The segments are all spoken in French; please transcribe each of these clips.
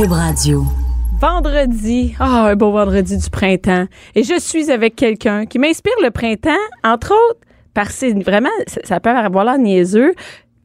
Cube Radio. Vendredi, ah, un beau vendredi du printemps. Et je suis avec quelqu'un qui m'inspire le printemps, entre autres, par ses, vraiment, ça, peut avoir l'air niaiseux,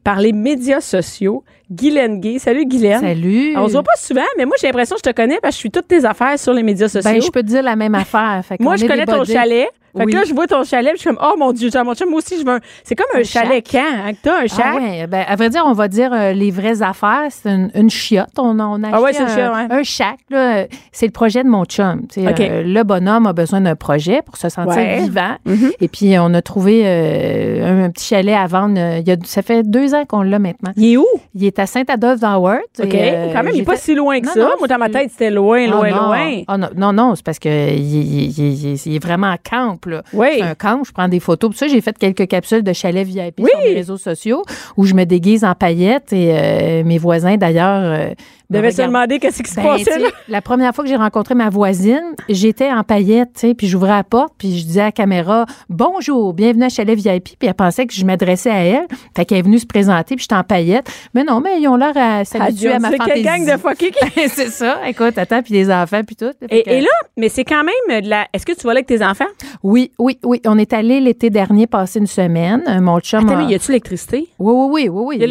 par les médias sociaux. Guylaine Gay. Salut, Guylaine. Salut. On se voit pas souvent, mais moi, j'ai l'impression que je te connais parce que je suis toutes tes affaires sur les médias sociaux. Ben, je peux te dire la même affaire. Fait moi, je connais ton chalet. Fait Oui. que là, je vois ton chalet, puis je suis comme, oh mon Dieu, j'ai mon chum, moi aussi, je veux un. C'est comme un, Un chalet camp, hein, que t'as, un chalet. Ah ouais, ben, à vrai dire, on va dire euh, les vraies affaires. C'est une, une chiotte. On, a- on a Ah ouais, un, ouais. un shack. là. C'est le projet de mon chum. Euh, le bonhomme a besoin d'un projet pour se sentir Ouais. vivant. Mhm. Et puis, on a trouvé euh, un, un petit chalet à vendre. il y a, ça fait deux ans qu'on l'a maintenant. Il est où? Il est à Saint-Adolphe-d'Howard. OK. Et, Quand même, il j'ai est pas si loin que Non, ça. non, moi, dans ma tête, c'était loin, Ah loin, non. loin. Ah non, non, non, c'est parce que il, il- il- il- il est vraiment en camp, là. Oui. Un camp, je prends des photos. Pour ça, j'ai fait quelques capsules de chalet VIP Oui. sur les réseaux sociaux où je me déguise en paillettes et euh, mes voisins, d'ailleurs, euh, me devais se demander qu'est-ce qui se Ben, passait là. la première fois que j'ai rencontré ma voisine, j'étais en paillettes, puis j'ouvrais la porte, puis je disais à la caméra "Bonjour, bienvenue à Chalet VIP", puis elle pensait que je m'adressais à elle, fait qu'elle est venue se présenter, puis j'étais en paillettes. Mais non, mais ils ont l'air à s'habituer à ma fantaisie. gang de qui- c'est ça. Écoute, attends, puis les enfants, puis tout. Que- Et, là, mais c'est quand même de la. Est-ce que tu vas là avec tes enfants? Oui, oui, oui. On est allé l'été dernier passer une semaine. Euh, Mon chum. Attends, a- mais y a-tu l'électricité? Oui, oui, oui, oui, oui. L'eau,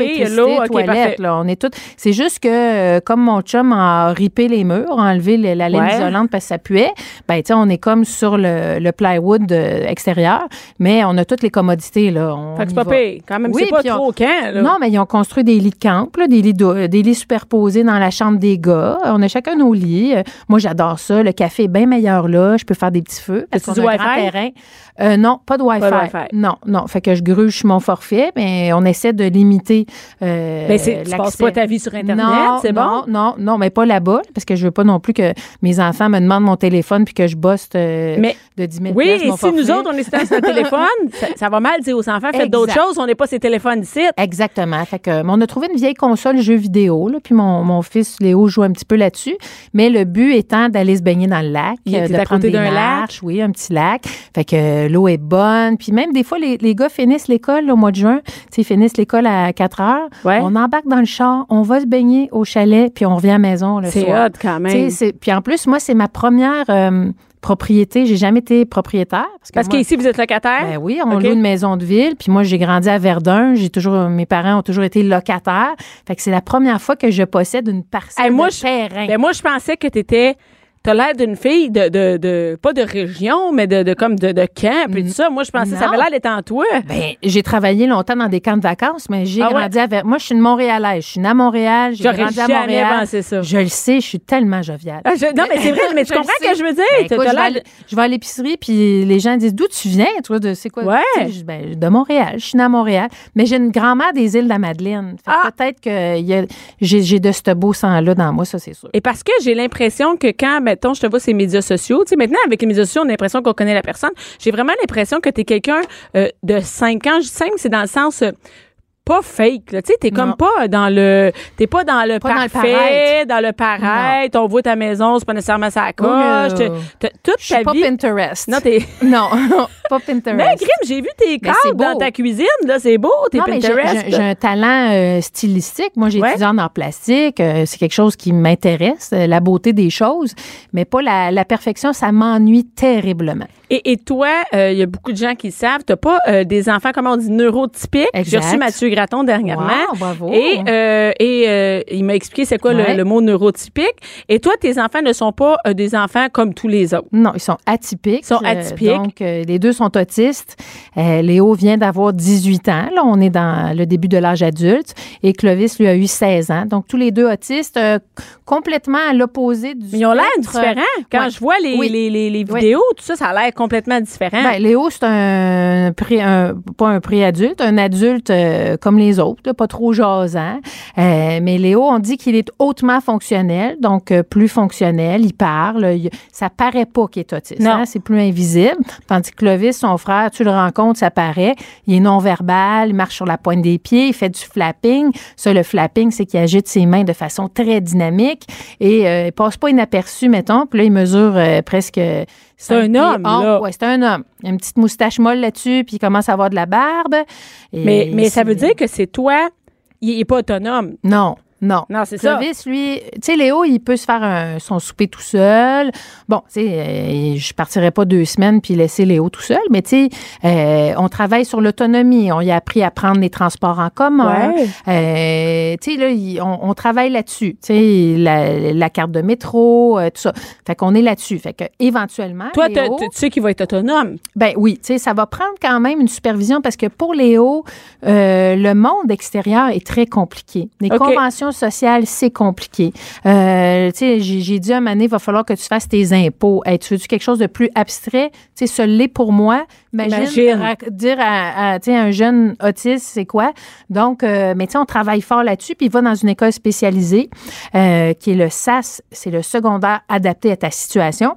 électricité, l'eau, ok, toilette, parfait. là, on est tout. C'est juste que euh, comme mon chum a ripé les murs, a enlevé le- la laine Ouais. isolante parce que ça puait, ben tu sais, on est comme sur le, le plywood euh, extérieur, mais on a toutes les commodités là. On Fait que c'est pas pire. Quand même, Oui, c'est pas on- trop camp, là. Non, mais ils ont construit des lits de camp, là, des, lits de- des lits superposés dans la chambre des gars. On a chacun nos lits. Euh, Moi, j'adore ça. Le café est bien meilleur là. Je peux faire des petits feux. Parce qu'on a un grand Wi-Fi? terrain. Euh, non, pas de Wi-Fi. Pas de Wi-Fi. Non, non. Fait que je gruge mon forfait, mais on essaie de limiter euh, Ben, c'est- tu passes pas ta vie sur Internet, Non, c'est bon? Non, non, non, mais pas là-bas, parce que je veux pas non plus que mes enfants me demandent mon téléphone puis que je bosse euh, Mais- de 10 000 Oui, et si nous autres, on est sur notre téléphone, ça, ça va mal dire aux enfants, faites d'autres choses, on n'est pas ces téléphones ici. Exactement. Fait que, on a trouvé une vieille console jeux vidéo, là, puis mon, mon fils Léo joue un petit peu là-dessus. Mais le but étant d'aller se baigner dans le lac, Il était de à prendre côté des d'un lac. oui, un petit lac. Fait que l'eau est bonne. Puis même des fois, les, les gars finissent l'école au mois de juin. Ils finissent l'école à 4 heures. Ouais. On embarque dans le char, on va se baigner au chalet, puis on revient à la maison le C'est soir. hot quand même. c'est- Puis en plus, moi, c'est ma première euh, propriété. J'ai jamais été propriétaire. Parce, que Parce qu'ici, vous êtes locataire? ben oui, on loue une maison de ville. Puis moi, j'ai grandi à Verdun. J'ai toujours, mes parents ont toujours été locataires. Fait que c'est la première fois que je possède une parcelle Hey, moi, de je- terrain. Ben, moi, je pensais que tu étais. T'as l'air d'une fille de, de, de- Pas de région, mais de, de comme de, de camp et tout ça. Moi, je pensais que ça avait l'air d'être en toi. Ben, j'ai travaillé longtemps dans des camps de vacances, mais j'ai Ah ouais? grandi à Ver- Moi, je suis une Montréalaise. Je suis née à Montréal. J'ai J'aurais grandi à jamais Montréal. pensé ça. Je le sais, je suis tellement joviale. Ah, je- non, mais c'est vrai, mais tu Je le comprends ce sais. que je veux dire? Ben, T'as- écoute, t'as je, vais l'air à l- je vais à l'épicerie, puis les gens disent D'où tu viens, toi, de c'est quoi? Ouais. Tu sais, je Ben, De Montréal. Je suis née à Montréal. Mais j'ai une grand-mère des îles de la Madeleine. Fait que Ah! Peut-être que y a- j'ai j'ai de ce beau sang-là dans moi, ça, c'est sûr. Et parce que j'ai l'impression que quand, mettons, je te vois les médias sociaux, tu sais, maintenant, avec les médias sociaux, on a l'impression qu'on connaît la personne. J'ai vraiment l'impression que tu es quelqu'un euh, de 5 ans. Je dis 5, c'est dans le sens euh, pas fake, là. Tu sais, t'es comme pas dans le, t'es pas dans le Pas parfait, dans le paraître. On voit ta maison, c'est pas nécessairement sa coche. Oh, t'as- toute ta pas vie. Pinterest. Non, t'es. Non, pas Pinterest. Mais Grim, j'ai vu tes cadres dans ta cuisine, là, c'est beau, t'es Non, Pinterest. j'ai un talent euh, stylistique. Moi, j'ai Ouais. étudié en art plastique. Euh, c'est quelque chose qui m'intéresse, euh, la beauté des choses, mais pas la, la perfection. Ça m'ennuie terriblement. Et, et toi, il y a beaucoup de gens qui le savent, t'as pas des enfants, comment on dit, neurotypiques? J'ai reçu Mathieu Graton dernièrement. Wow, bravo. Et, et il m'a expliqué c'est quoi le- Ouais. le, mot neurotypique. Et toi, tes enfants ne sont pas des enfants comme tous les autres. Non, ils sont atypiques. Ils sont atypiques. donc, les deux sont autistes. Euh, Léo vient d'avoir 18 ans. Là, on est dans le début de l'âge adulte. Et Clovis, lui, a eu 16 ans. Donc, tous les deux autistes, euh, complètement à l'opposé du Mais ils ont l'air différents. Quand Ouais. je vois les, Oui. les, les, les Oui. vidéos, tout ça, ça a l'air complètement différent. Ben, Léo, c'est un, pré, un pas un pré-adulte, un adulte euh, comme les autres, là, pas trop jasant. Mais Léo, on dit qu'il est hautement fonctionnel, donc plus fonctionnel, il parle, il- ça paraît pas qu'il est autiste, Non. hein, c'est plus invisible. Tandis que Clovis, son frère, tu le rencontres, ça paraît, il est non-verbal, il marche sur la pointe des pieds, il fait du flapping. Ça, le flapping, c'est qu'il agite ses mains de façon très dynamique et euh, il passe pas inaperçu, mettons. Puis là, il mesure euh, presque C'est un homme, onze. là. Ouais, c'est un homme. Il a une petite moustache molle là-dessus, puis il commence à avoir de la barbe. Et mais mais ça veut dire que c'est toi, il n'est pas autonome. Non. Non. Non, c'est ça. Clovis, lui, tu sais, Léo, il peut se faire un- son souper tout seul. Bon, tu sais, euh, je partirais pas deux semaines puis laisser Léo tout seul, mais tu sais, euh, on travaille sur l'autonomie. On y a appris à prendre les transports en commun. Ouais. Euh, tu sais, là, on, on travaille là-dessus. Tu sais, la, la carte de métro, euh, tout ça. Fait qu'on est là-dessus. Fait que éventuellement, Toi, Léo- tu sais qu'il va être autonome. ben oui, tu sais, ça va prendre quand même une supervision parce que pour Léo, le monde extérieur est très compliqué. Les conventions sociales, c'est compliqué. Euh, tu sais, j'ai dit un moment donné, il va falloir que tu fasses tes impôts. Hey, tu veux quelque chose de plus abstrait? Tu sais, ce l'est pour moi. Imagine, dire à, à, tu un jeune autiste, c'est quoi? Donc, euh, mais tu sais, on travaille fort là-dessus, puis il va dans une école spécialisée euh, qui est le SAS, c'est le secondaire adapté à ta situation.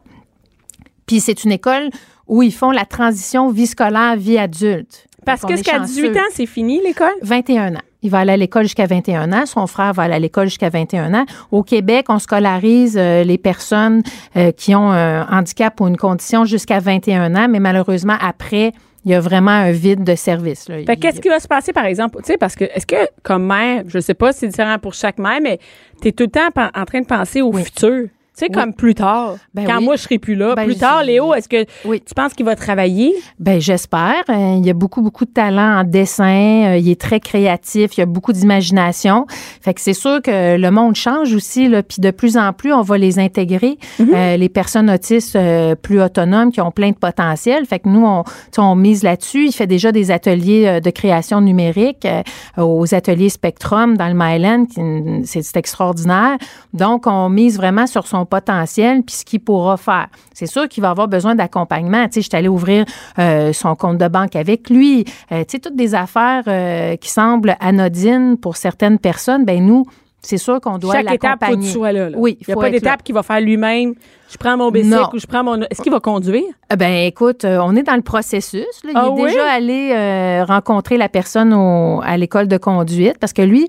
Puis c'est une école où ils font la transition vie scolaire, vie adulte. Parce Donc, que jusqu'à chanceux. 18 ans, c'est fini l'école? 21 ans. Il va aller à l'école jusqu'à 21 ans. Son frère va aller à l'école jusqu'à 21 ans. Au Québec, on scolarise euh, les personnes euh, qui ont un handicap ou une condition jusqu'à 21 ans, mais malheureusement, après, il y a vraiment un vide de service. Là. Fait Il- qu'est-ce qui va se passer, par exemple? Tu sais, parce que, est-ce que, comme mère, je sais pas si c'est différent pour chaque mère, mais tu es tout le temps en train de penser au Oui. futur? Tu sais, comme plus tard. Ben quand oui. moi, je serai plus là. Ben, plus tard, Léo, est-ce que Oui. tu penses qu'il va travailler? Ben j'espère. Euh, il y a beaucoup beaucoup de talent en dessin. Euh, il est très créatif. Il y a beaucoup d'imagination. Fait que c'est sûr que le monde change aussi. Là, puis de plus en plus, on va les intégrer. Euh, les personnes autistes euh, plus autonomes qui ont plein de potentiel. Fait que nous, on, on mise là-dessus. Il fait déjà des ateliers de création numérique euh, aux ateliers Spectrum dans le Myland. c'est extraordinaire. Donc, on mise vraiment sur son potentiel puis ce qu'il pourra faire. C'est sûr qu'il va avoir besoin d'accompagnement. Tu sais, je suis allée ouvrir euh, son compte de banque avec lui. Euh, tu sais, toutes des affaires euh, qui semblent anodines pour certaines personnes, ben nous, c'est sûr qu'on doit Chaque étape, faut que tu l'accompagner. sois là. là. Oui, Il n'y a faut pas d'étape là. qu'il va faire lui-même. Je prends mon bicycle ou je prends mon. Est-ce qu'il va conduire? Ben écoute, euh, on est dans le processus. là. Il Ah est oui? déjà allé euh, rencontrer la personne au- à l'école de conduite parce que lui,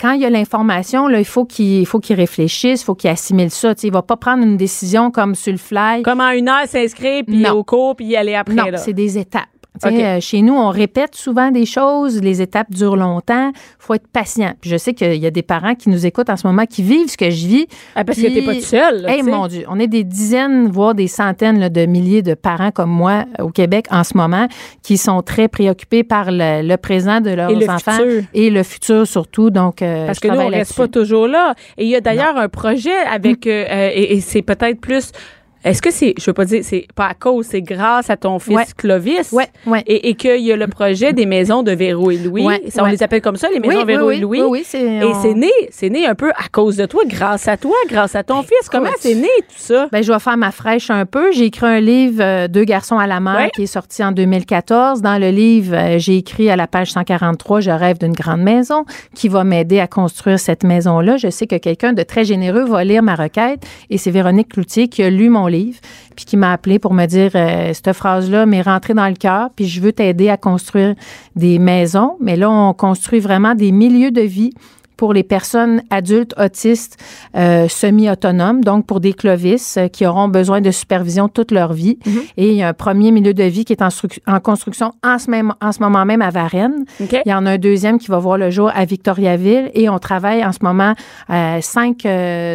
quand il y a l'information, là, il faut qu'il il faut qu'il réfléchisse, il faut qu'il assimile ça. Tu sais, il va pas prendre une décision comme sur le fly. Comment une heure s'inscrire, puis au cours, puis y aller après? Non, c'est des étapes. Euh, chez nous, on répète souvent des choses, les étapes durent longtemps, faut être patient. Puis je sais qu'il y a des parents qui nous écoutent en ce moment qui vivent ce que je vis. Ah, parce Puis- que t'es pas tout seul. là, Hey, mon Dieu, on est des dizaines, voire des centaines là, de milliers de parents comme moi euh, au Québec en ce moment qui sont très préoccupés par le, le présent de leurs Et le enfants futur. et le futur surtout. Donc, euh, Parce je que nous, on reste pas toujours là. Et il y a d'ailleurs un projet avec, euh, et, et c'est peut-être plus. Est-ce que c'est, je veux pas dire, c'est pas à cause, c'est grâce à ton fils Ouais. Clovis? Ouais, ouais. Et, et qu'il y a le projet des maisons de Véro et Louis? Ça, on les appelle comme ça, les maisons oui, Véro oui, et Louis. oui, Et on- c'est né, c'est né un peu à cause de toi, grâce à toi, grâce à ton fils. Comment c'est né tout ça? Ben, je vais faire ma fraîche un peu. J'ai écrit un livre, euh, Deux garçons à la mer, qui est sorti en 2014. Dans le livre, euh, j'ai écrit à la page 143, Je rêve d'une grande maison, qui va m'aider à construire cette maison-là. Je sais que quelqu'un de très généreux va lire ma requête et c'est Véronique Cloutier qui a lu mon livre puis qui m'a appelé pour me dire euh, cette phrase-là m'est rentrée dans le cœur puis je veux t'aider à construire des maisons. Mais là, on construit vraiment des milieux de vie pour les personnes adultes autistes euh, semi-autonomes, donc pour des clovis euh, qui auront besoin de supervision toute leur vie. Et il y a un premier milieu de vie qui est en, en construction en ce, même, en ce moment même à Varennes. Il y en a un deuxième qui va voir le jour à Victoriaville et on travaille en ce moment euh, cinq,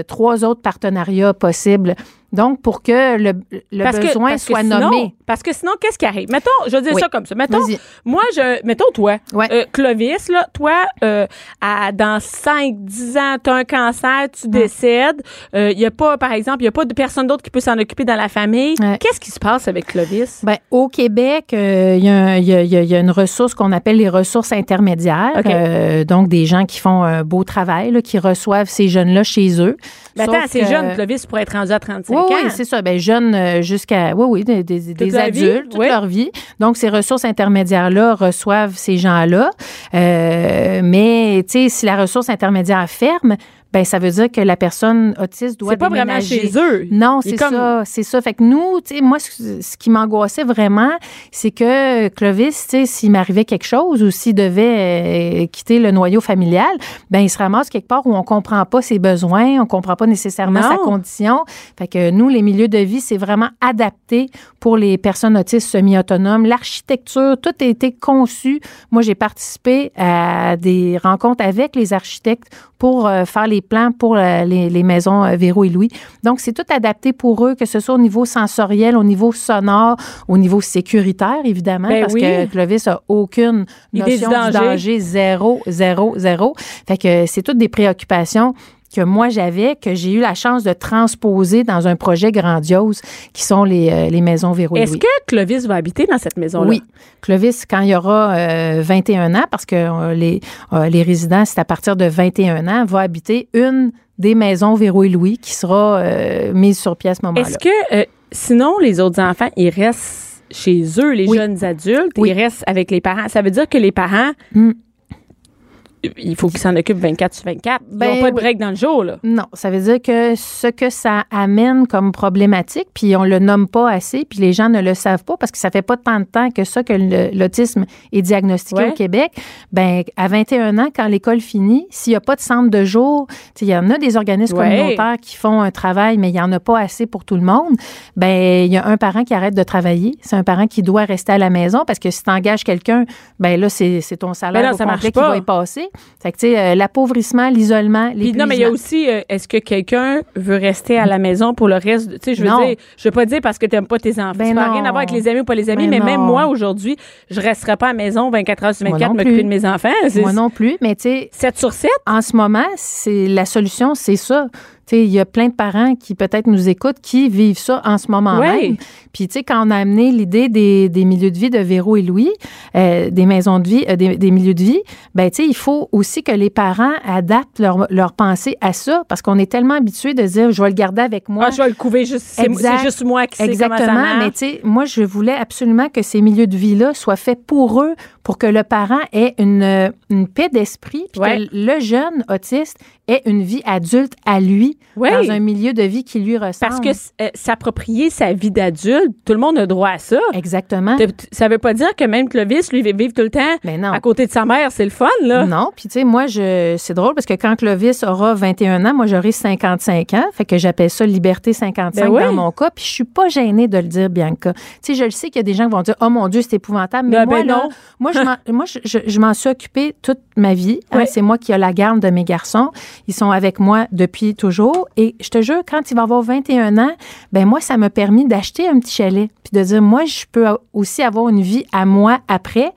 trois autres partenariats possibles. Donc, pour que le, le Parce que- besoin que soit sinon- nommé. Parce que sinon, qu'est-ce qui arrive? Mettons, je dire Oui. ça comme ça. Mettons, moi, je, mettons toi, Ouais. euh, Clovis, là, toi, euh, à, dans 5, 10 ans, tu as un cancer, tu décèdes. Il n'y a pas, par exemple, il n'y a pas de personne d'autre qui peut s'en occuper dans la famille. Ouais. Qu'est-ce qui se passe avec Clovis? Ben, au Québec, euh, il y, a un- il y y a- y a une ressource qu'on appelle les ressources intermédiaires. Euh, donc, des gens qui font un beau travail, là, qui reçoivent ces jeunes-là chez eux. Ben, attends, c'est que- jeune, Clovis, pour être rendu à 35 Oui, ans. oui, c'est ça. Ben, jeunes euh, jusqu'à, oui, oui, des, des- des la vie, adultes, toute oui. leur vie. Donc, ces ressources intermédiaires-là reçoivent ces gens-là. Euh, mais, tu sais, si la ressource intermédiaire ferme, ben ça veut dire que la personne autiste doit C'est pas vraiment chez eux. Non, c'est comme- ça, c'est ça. Fait que nous, tu sais, moi, ce ce qui m'angoissait vraiment, c'est que Clovis, tu sais, s'il m'arrivait quelque chose ou s'il devait euh, quitter le noyau familial, ben il se ramasse quelque part où on comprend pas ses besoins, on comprend pas nécessairement Non. sa condition. Fait que nous, les milieux de vie, c'est vraiment adapté pour les personnes autistes semi-autonomes. L'architecture, tout a été conçu. Moi, j'ai participé à des rencontres avec les architectes pour euh, faire les plans pour euh, les, les maisons euh, Véro et Louis. Donc, c'est tout adapté pour eux, que ce soit au niveau sensoriel, au niveau sonore, au niveau sécuritaire, évidemment, Ben parce oui. que Clovis a aucune Idée du notion du danger. danger, zéro, zéro, zéro. Fait que c'est toutes des préoccupations que moi j'avais, que j'ai eu la chance de transposer dans un projet grandiose qui sont les, euh, les maisons Véro Est-ce que Clovis va habiter dans cette maison-là? Oui. Clovis, quand il y aura euh, 21 ans, parce que euh, les, euh, les résidents, c'est à partir de 21 ans, va habiter une des maisons Véro et Louis qui sera euh, mise sur pied à ce moment-là. Est-ce que, euh, sinon, les autres enfants, ils restent chez eux, les Oui. jeunes adultes, Oui. ils restent avec les parents? Ça veut dire que les parents, Mm. Il faut qu'ils s'en occupent 24 sur 24. Ils Ben n'ont pas de oui. break dans le jour, là. Non, ça veut dire que ce que ça amène comme problématique, puis on le nomme pas assez, puis les gens ne le savent pas parce que ça fait pas tant de temps que ça que l'autisme est diagnostiqué Ouais. au Québec. Ben à 21 ans, quand l'école finit, s'il y a pas de centre de jour, il y en a des organismes Ouais. communautaires qui font un travail, mais il y en a pas assez pour tout le monde. Ben il y a un parent qui arrête de travailler, c'est un parent qui doit rester à la maison parce que si tu engages quelqu'un, ben là c'est ton salaire Ben non, au ça marche complet qui va y passer. Fait que tu sais euh, l'appauvrissement, l'isolement, Puis non, mais il y a aussi, euh, est-ce que quelqu'un veut rester à la maison pour le reste? Tu sais, je veux Non. dire, je veux pas dire parce que tu n'aimes pas tes enfants. Ben ça n'a rien à voir avec les amis ou pas les amis, Ben mais même moi, aujourd'hui, je resterai pas à la maison 24 heures sur Moi 24 non m'occuper de mes enfants. Moi non plus, mais tu sais, 7 sur 7? en ce moment, c'est la solution, c'est ça. Il y a plein de parents qui peut-être nous écoutent qui vivent ça en ce moment Ouais. même. Puis tu sais, quand on a amené l'idée des, des milieux de vie de Véro et Louis, euh, des maisons de vie, euh, des, des milieux de vie, ben tu sais, il faut aussi que les parents adaptent leur, leur pensée à ça, parce qu'on est tellement habitué de dire, je vais le garder avec moi. Ah, je vais le couver juste. C'est juste moi qui sais comment ça Exactement, mais tu sais, moi, je voulais absolument que ces milieux de vie-là soient faits pour eux, pour que le parent ait une, une paix d'esprit, puis Ouais. que le jeune autiste ait une vie adulte à lui, Dans un milieu de vie qui lui ressemble. Parce que euh, s'approprier sa vie d'adulte, tout le monde a droit à ça. Exactement. Ça veut pas dire que même Clovis, lui, vit tout le temps Mais non. à côté de sa mère. C'est le fun, là. Non, puis tu sais, moi, je, c'est drôle parce que quand Clovis aura 21 ans, moi, j'aurai 55 ans. Fait que j'appelle ça liberté 55 Ben oui. dans mon cas. Puis je suis pas gênée de le dire, Bianca. Tu sais, je le sais qu'il y a des gens qui vont dire, oh mon Dieu, c'est épouvantable. Mais Ben, moi, ben là, non. moi, je m'en, moi, je, je- je m'en suis occupée toute ma vie. hein. C'est moi qui ai la garde de mes garçons. Ils sont avec moi depuis toujours. Et je te jure, quand il va avoir 21 ans, ben moi, ça m'a permis d'acheter un petit chalet. Puis de dire, moi, je peux aussi avoir une vie à moi après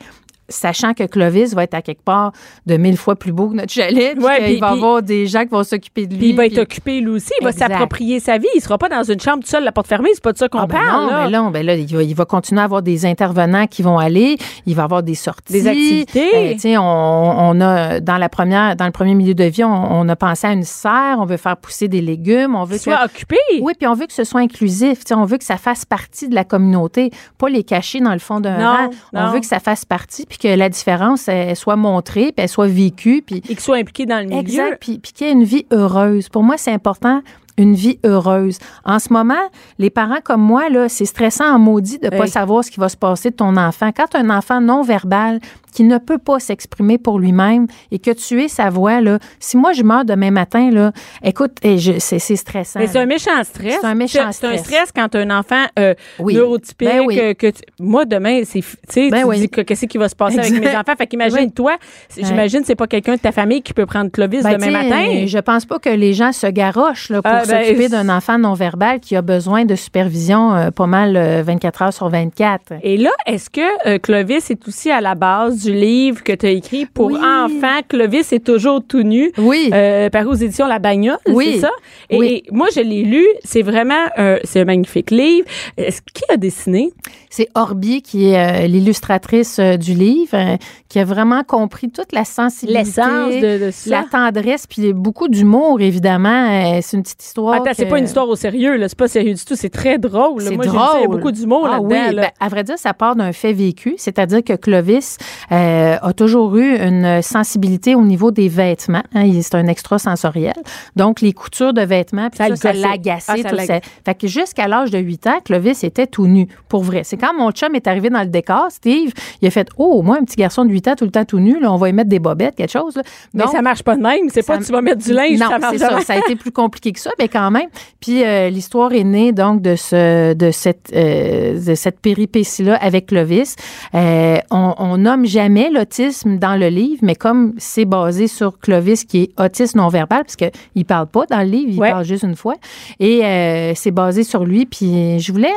sachant que Clovis va être à quelque part de mille fois plus beau que notre chalet, puis Ouais, puis- va y puis- avoir des gens qui vont s'occuper de lui. Puis il va être occupé lui aussi, il va s'approprier sa vie. Il sera pas dans une chambre tout seul, la porte fermée. C'est pas de ça qu'on Ah ben parle. non, là. ben non, ben là, il va, il va continuer à avoir des intervenants qui vont aller, il va avoir des sorties, Des activités. Euh, on, on a dans la première, dans le premier milieu de vie, on, on a pensé à une serre, on veut faire pousser des légumes, on veut soit que occupé. oui, puis on veut que ce soit inclusif. On veut que ça fasse partie de la communauté, pas les cacher dans le fond d'un Non, rang. On veut que ça fasse partie, puis que la différence elle, soit montrée, puis elle soit vécue, puis Et qu'il soit impliqué dans le milieu. Exact. Puis, puis qu'il y ait une vie heureuse. Pour moi, c'est important, une vie heureuse. En ce moment, les parents comme moi, là, c'est stressant en maudit de ne pas Hey. savoir ce qui va se passer de ton enfant. Quand un enfant non verbal qui ne peut pas s'exprimer pour lui-même et que tu es sa voix, là, si moi je meurs demain matin, là, écoute, eh, c'est stressant. Mais c'est un méchant stress. C'est un méchant C'est un stress. quand un enfant euh, Oui. neurotypique. Ben oui. euh, que tu- moi, demain, c'est. f- Tu sais, Ben tu oui. dis que- qu'est-ce qui va se passer avec mes enfants? Fait qu'imagine, toi, j'imagine, c'est pas quelqu'un de ta famille qui peut prendre Clovis Ben, demain matin. Je pense pas que les gens se garochent là, pour Ah, ben, s'occuper d'un enfant non-verbal qui a besoin de supervision euh, pas mal euh, 24 heures sur 24. Et là, est-ce que euh, Clovis est aussi à la base du livre que tu as écrit pour Oui. enfants? Clovis est toujours tout nu. Oui. Euh, paru aux éditions La Bagnole, Oui. c'est ça? Et, Oui. et moi, je l'ai lu. C'est vraiment c'est un magnifique livre. Est-ce qui a dessiné? C'est Orbi qui est euh, l'illustratrice euh, du livre, euh, qui a vraiment compris toute la sensibilité, L'essence de, de ça? la tendresse, puis beaucoup d'humour, évidemment. C'est une petite histoire. Attends, c'est pas une histoire au sérieux, là. C'est pas sérieux du tout. C'est très drôle. C'est Moi, drôle. ça, Il y a beaucoup d'humour Ah là-dedans. oui, là. ben, à vrai dire, ça part d'un fait vécu, c'est-à-dire que Clovis a toujours eu une sensibilité au niveau des vêtements. hein, il- c'est un extrasensoriel. Donc, les coutures de vêtements, puis Ça ça, ça l'agaçait. Ah, ça. Fait que jusqu'à l'âge de 8 ans, Clovis était tout nu, pour vrai. C'est quand mon chum est arrivé dans le décor, Steve, il a fait « Oh, moi, un petit garçon de 8 ans tout le temps tout nu, là, on va y mettre des bobettes, quelque chose. là. Mais ça marche pas de même. C'est pas tu vas mettre du linge, non, ça c'est ça. Ça a été plus compliqué que ça, mais quand même. Puis euh, l'histoire est née donc de ce de cette euh, de cette péripétie-là avec Clovis. Euh, on, on nomme jamais l'autisme dans le livre, mais comme c'est basé sur Clovis qui est autiste non verbal, parce que il parle pas dans le livre, il Ouais. parle juste une fois, et euh, c'est basé sur lui. Puis je voulais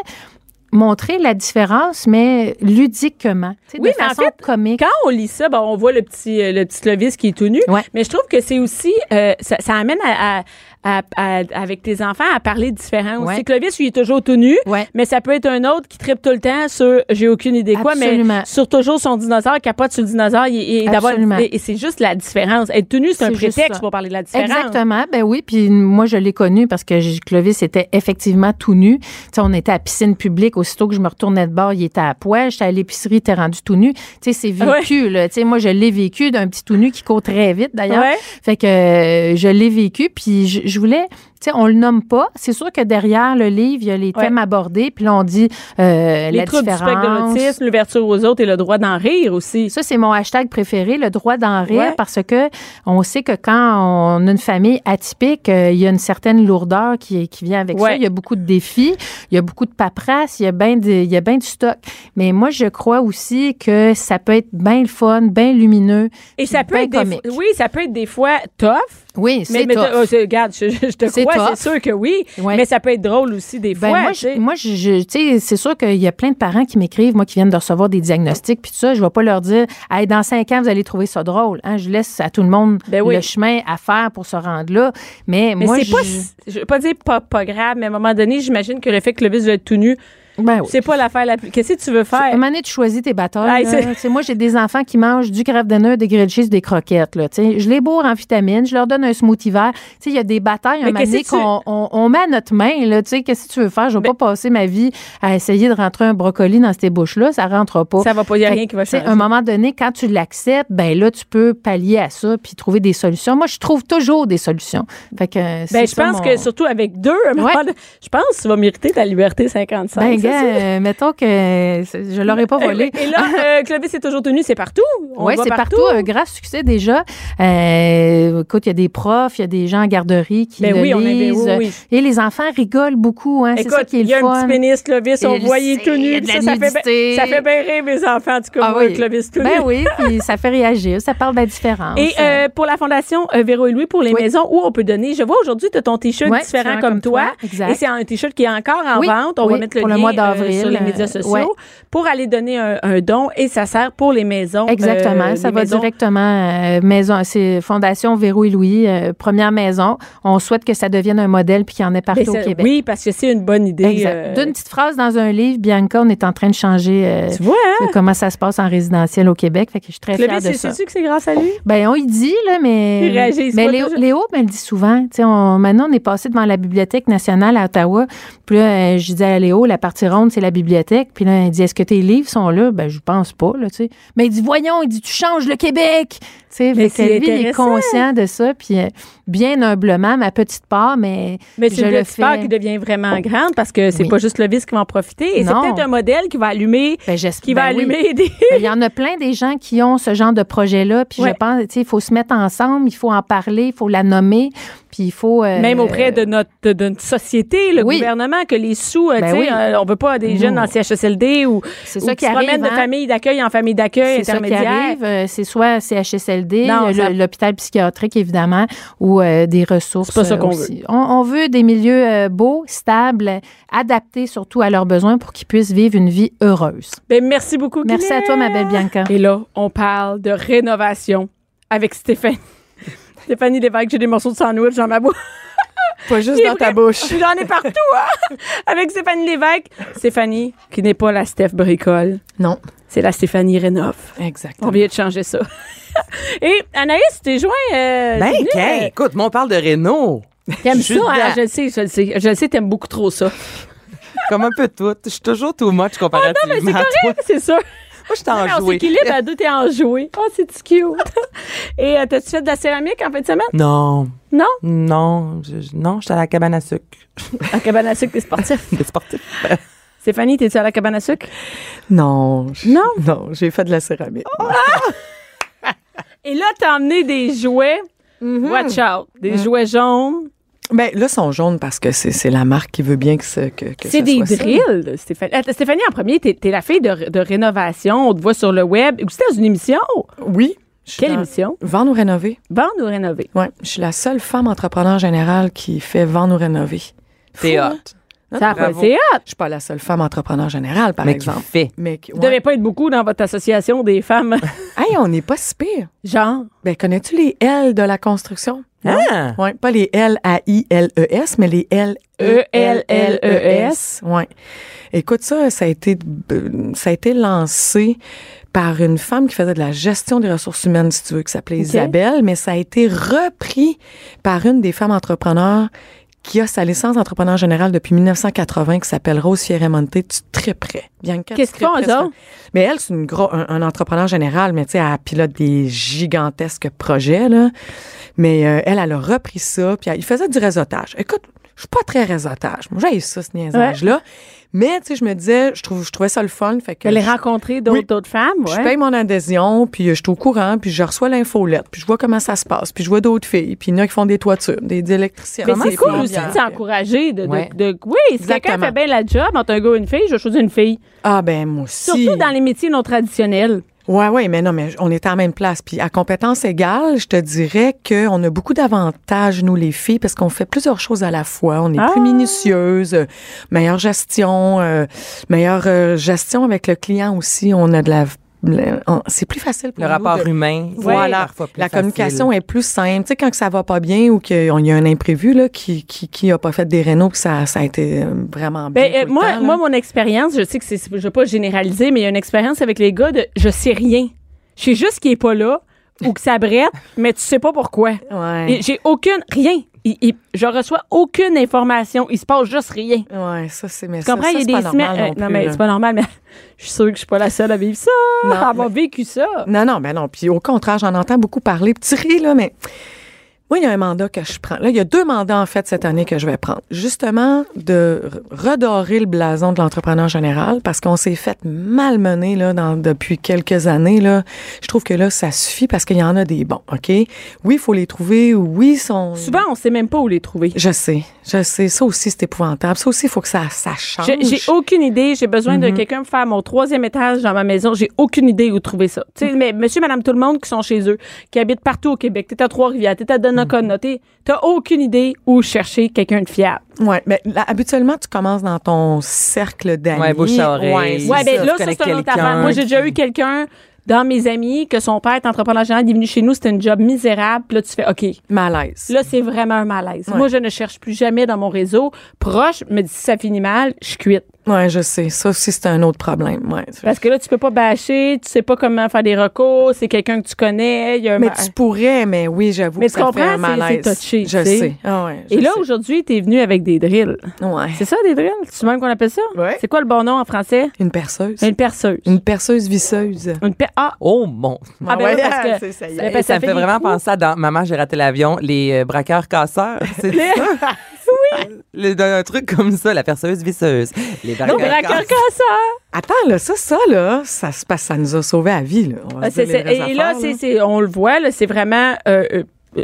montrer la différence, mais ludiquement, Oui, de mais en façon fait, comique. Quand on lit ça, ben, on voit le petit, euh, le petit Clovis qui est tout nu. Ouais. Mais je trouve que c'est aussi, euh, ça, ça amène à, à- à- à- avec tes enfants à parler différent. Ouais. aussi. Clovis, lui, il est toujours tout nu. Ouais. Mais ça peut être un autre qui tripe tout le temps sur, j'ai aucune idée quoi, Absolument. mais sur toujours son dinosaure, capote sur le dinosaure, et, et et, et c'est juste la différence. Être tout nu, c'est un prétexte pour parler de la différence. Exactement. Ben oui. Puis moi, je l'ai connu parce que Clovis était effectivement tout nu. Tu sais, on était à la piscine publique. Aussitôt que je me retournais de bord, il était à poil. J'étais à l'épicerie, il était rendu tout nu. Tu sais, c'est vécu, là. Tu sais, moi, je l'ai vécu d'un petit tout nu qui court très vite, d'ailleurs. Fait que euh, je l'ai vécu. Puis je, je voulais... Sais, on le nomme pas. C'est sûr que derrière le livre, il y a les Ouais. thèmes abordés. Puis là, on dit euh, Les la troubles du spectre de l'autisme, l'ouverture aux autres et le droit d'en rire aussi. Ça, c'est mon hashtag préféré, le droit d'en rire, Ouais. parce que on sait que quand on a une famille atypique, euh, il y a une certaine lourdeur qui, qui vient avec ça. Il y a beaucoup de défis, il y a beaucoup de paperasse, il y a bien bien du stock. Mais moi, je crois aussi que ça peut être bien le fun, bien lumineux. Et ça peut être des oui, ça peut être des fois tough. Oui, Mais, c'est mais tough. t'as- oh, regarde, je, je te C'est tough. c'est sûr que oui. Ouais. Mais ça peut être drôle aussi des Ben, fois. moi, je, moi, je, je- tu sais, c'est sûr qu'il y a plein de parents qui m'écrivent, moi, qui viennent de recevoir des diagnostics, puis tout ça. Je vais pas leur dire, hey, dans cinq ans, vous allez trouver ça drôle. Hein? Je laisse à tout le monde Ben oui. le chemin à faire pour se rendre là. Mais, mais moi, c'est je, pas, je veux pas dire pas, pas grave, mais à un moment donné, j'imagine que le fait que Clovis veut être tout nu, ben oui. c'est pas l'affaire la plus. Qu'est-ce que tu veux À un faire? moment donné, tu choisis tes batailles. Hey, moi, j'ai des enfants qui mangent du craft dinner, des grilled cheese, des croquettes. Là, Tu sais, je les bourre en vitamines, je leur donne un smoothie vert. Tu sais, Il y a des batailles un donné tu- qu'on on, on met à notre main. Là, Tu sais, Qu'est-ce que tu veux faire? Je vais pas passer ma vie à essayer de rentrer un brocoli dans ces bouches-là. Ça rentre pas. Ça va pas, y a Fait rien qui va changer. À un moment donné, quand tu l'acceptes, ben là, tu peux pallier à ça puis trouver des solutions. Moi, je trouve toujours des solutions. Fait que, euh, Ben, je ça, pense mon- que surtout avec deux, Ouais. je pense que tu vas mériter ta liberté 55. Ben, euh, mettons que je l'aurais pas volé. Et là, euh, Clovis est toujours tenu, c'est partout. Oui, c'est partout. un grand succès déjà. Euh, écoute, il y a des profs, il y a des gens en garderie qui Ben le oui, on avait- lisent. oui, oui. Et les enfants rigolent beaucoup. Hein, c'est ça Écoute, qui est il y a le un petit pénis Clovis, on sait, tout nu. Ça, ça, fait, ça fait bien rire mes enfants, en tout cas, Ah moi, oui. Clovis tout nu. Ben oui, puis ça fait réagir. Ça parle de la différence. Et euh, pour la Fondation euh, Véro et Louis, pour les Oui. maisons, où on peut donner, je vois aujourd'hui, tu as ton T-shirt Ouais, différent comme, toi. Et c'est un T-shirt qui est encore en vente. On va mettre le lien mois euh, d'avril, sur les euh, médias sociaux ouais. pour aller donner un, un don et ça sert pour les maisons. Exactement, euh, ça les va maisons. directement euh, maison, c'est Fondation Véro et Louis, euh, première maison. On souhaite que ça devienne un modèle puis qu'il y en ait partout au ça- Québec. Oui, parce que c'est une bonne idée. Euh, D'une petite phrase dans un livre, Bianca, on est en train de changer euh, tu vois, hein? comment ça se passe en résidentiel au Québec. Fait que je suis très fière de ça. sûr que c'est grâce à lui? Ben, on y dit, là, mais. Il réagit mais Léo. Léo me le dit souvent. Tu on, maintenant, on est passé devant la Bibliothèque nationale à Ottawa. Puis là, euh, je disais à Léo, la partie ronde, c'est la bibliothèque. Puis là, il dit, est-ce que tes livres sont là? Ben, je pense pas, là, tu sais. Mais il dit, voyons, il dit, tu changes le Québec! Tu sais, Mais fait lui, il est conscient de ça. Puis euh, bien humblement, ma petite part, mais. Mais c'est je une le petite part qui devient vraiment grande parce que c'est Oui. pas juste Clovis qui va en profiter. Et c'est peut-être un modèle qui va allumer, Ben, j'espère- qui va ben oui. allumer des. Ben, Il y en a plein des gens qui ont ce genre de projet-là. Puis Ouais. je pense, tu sais, il faut se mettre ensemble, il faut en parler, il faut la nommer, puis il faut. euh, Même auprès de notre, de, de notre société, le Oui. gouvernement, que les sous, euh, Ben tu sais, oui. euh, on veut pas des jeunes en CHSLD ou, C'est ça qui se promènent de hein. famille d'accueil en famille d'accueil C'est ça qui intermédiaire. Euh, C'est soit CHSLD, ça- l'hôpital psychiatrique, évidemment, ou des ressources. C'est pas ça qu'on aussi. On, on veut des milieux beaux, stables, adaptés surtout à leurs besoins pour qu'ils puissent vivre une vie heureuse. Ben, merci beaucoup. Merci à toi, ma belle Bianca. Et là, on parle de rénovation avec Stéphanie. Stéphanie Lévesque, j'ai des morceaux de sandwich dans ma bouche. Pas juste C'est dans ta vrai. bouche. J'en ai partout, hein? Avec Stéphanie Lévesque. Stéphanie, qui n'est pas la Steph Bricole, Non. c'est la Stéphanie Rénov. On Exactement. vient de changer ça. Et Anaïs, tu t'es joint. euh, Ben, euh, écoute, moi, on parle de Renault. T'aimes ça, hein? Je le sais, je le sais. Je le sais, t'aimes beaucoup trop ça. Comme un peu tout. Je suis toujours too much comparativement Mais c'est à toi. correct, c'est sûr. Moi, je t'ai Mais on s'équilibre à deux, t'es enjoué. Oh, c'est cute. Et euh, t'as-tu fait de la céramique en fin de semaine? Non. Non? Non. Je, je- non, j'étais à la cabane à sucre. À cabane à sucre, t'es sportif. Des sportifs. Stéphanie, t'es-tu à la cabane à sucre? Non. Non? Non, j'ai fait de la céramique. Et là, t'as emmené des jouets. Watch out. Des jouets jaunes. Ben là, ils sont jaunes parce que c'est c'est la marque qui veut bien que, ce- que, que C'est ce des soit ça. drills, Stéphanie. Attends, Stéphanie, en premier, t'es, t'es la fille de, de rénovation. On te voit sur le web. Ou c'était dans une émission? Oui. Quelle dans- émission? Vendre ou rénover. Vendre ou rénover? Oui. Je suis la seule femme entrepreneur générale qui fait vendre ou rénover. Fou, hot. hein? Non, Ça a c'est hot. Je suis pas la seule femme entrepreneur générale, par Mais qui exemple. fait? Mais qui- Vous ouais. devez pas être beaucoup dans votre association des femmes. Hey, on n'est pas si pire. Genre? Ben, connais-tu les L de la construction? Ah! Oui, pas les L-A-I-L-E-S, mais les L-E-L-L-E-S. Oui. Écoute, ça, ça a été, ça a été lancé par une femme qui faisait de la gestion des ressources humaines, si tu veux, qui s'appelait. Isabelle, mais ça a été repris par une des femmes entrepreneurs qui a sa licence d'entrepreneur général depuis 1980, qui s'appelle Rose. Tu triperais. Bianca, Qu'est-ce qu'ils font? Mais elle, c'est une gros, un, un entrepreneur général, mais tu sais, elle pilote des gigantesques projets, là. Mais euh, elle, elle a repris ça, puis elle- il faisait du réseautage. Écoute, je suis pas très réseautage. Moi, j'ai ça, ce niaisage-là. Mais, tu sais, je me disais, je, trouve, je trouvais ça le fun. Fait que les je, rencontrer d'autres Oui. femmes, je ouais. paye mon adhésion, puis euh, je suis au courant, puis je reçois l'infolette, puis je vois comment ça se passe, puis je vois d'autres filles, puis il y en a qui font des toitures, des, des électriciens. Mais c'est cool aussi de s'encourager. De, de- Ouais. de- oui, si quelqu'un fait bien la job entre un gars et une fille, je choisis une fille. Ah, ben, moi aussi. Surtout dans les métiers non traditionnels. Ouais, ouais, mais non, mais on est à la même place. Puis à compétence égale, je te dirais qu'on a beaucoup d'avantages, nous, les filles, parce qu'on fait plusieurs choses à la fois. On est Ah. plus minutieuse, euh, meilleure gestion, euh, meilleure euh, gestion avec le client aussi. On a de la... C'est plus facile pour Le nous rapport de- humain. Voilà. La facile. communication est plus simple. Tu sais, quand ça va pas bien ou qu'il y a un imprévu là, qui, qui, qui a pas fait des rénaux, puis ça, ça a été euh, vraiment bien. Ben, euh, tout le moi, temps, moi, mon expérience, je sais que c'est, je veux pas généraliser, mais il y a une expérience avec les gars de je sais rien. Je sais juste qu'il est pas là ou que ça brette, mais tu sais pas pourquoi. Ouais. Et J'ai aucune, rien. Il- il- je reçois aucune information. Il se passe juste rien. Ouais, ça, c'est. Mais ça, comprends? ça, il y a des semaines. euh, non non, plus, mais là. c'est pas normal, mais je suis sûre que je suis pas la seule à vivre ça. Non, à avoir vécu ça. Non, non, ben non. Puis au contraire, j'en entends beaucoup parler. Puis tu ris, là, mais moi, il y a un mandat que je prends. Là, il y a deux mandats, en fait, cette année que je vais prendre. Justement, de redorer le blason de l'entrepreneur général parce qu'on s'est fait malmener, là, dans, depuis quelques années, là. Je trouve que là, ça suffit parce qu'il y en a des bons, OK? Oui, il faut les trouver. Oui, ils sont... Souvent, on sait même pas où les trouver. Je sais, je sais. Ça aussi, c'est épouvantable. Ça aussi, il faut que ça, ça change. J'ai aucune idée. J'ai besoin Mhm. de quelqu'un pour faire mon troisième étage dans ma maison. J'ai aucune idée où trouver ça. Tu sais, mais monsieur, madame, tout le monde qui sont chez eux, qui habitent partout au Québec. T'es à Trois-Rivières, t'es à Donnacona, T'es- t'as aucune idée où chercher quelqu'un de fiable. Ouais, mais là, habituellement, tu commences dans ton cercle d'amis. Ouais, bouche à oreille. Ouais, ben là, ça, c'est une autre affaire. Moi, j'ai déjà eu quelqu'un dans mes amis que son père est entrepreneur général, il est venu chez nous, c'était un job misérable. Puis là, tu fais, OK, malaise. là, c'est vraiment un malaise. Ouais. Moi, je ne cherche plus jamais dans mon réseau. Proche, me dit si ça finit mal, je quitte. Ouais, je sais. Ça aussi, c'est un autre problème. Ouais. Parce que là, tu peux pas bâcher, tu sais pas comment faire des recours, c'est quelqu'un que tu connais, il y a un Mais ma- tu pourrais, mais oui, j'avoue Mais que tu ça comprends, fait un c'est- malaise. c'est touché, Je tu sais. sais. Ah ouais, je Et là, sais. aujourd'hui, tu es venu avec des drills. Ouais. C'est ça, des drills? C'est même qu'on appelle ça? Ouais. C'est quoi le bon nom en français? Une perceuse. Une perceuse. Une perceuse visseuse. Une per- Ah! Oh mon. Ah, ben ouais, oui, parce que- c'est- ça y est. Parce que ça, ça me fait vraiment penser à dans Maman, j'ai raté l'avion, les euh, braqueurs casseurs. C'est ça? oui. un truc comme ça, la perceuse visseuse. Les braqueur casseurs. casseur! Attends, là, ça, ça, là, ça se passe, ça nous a sauvé la vie, là. Ah, et là, affaires, c'est, c'est- on le voit, là, c'est vraiment. euh, euh, euh,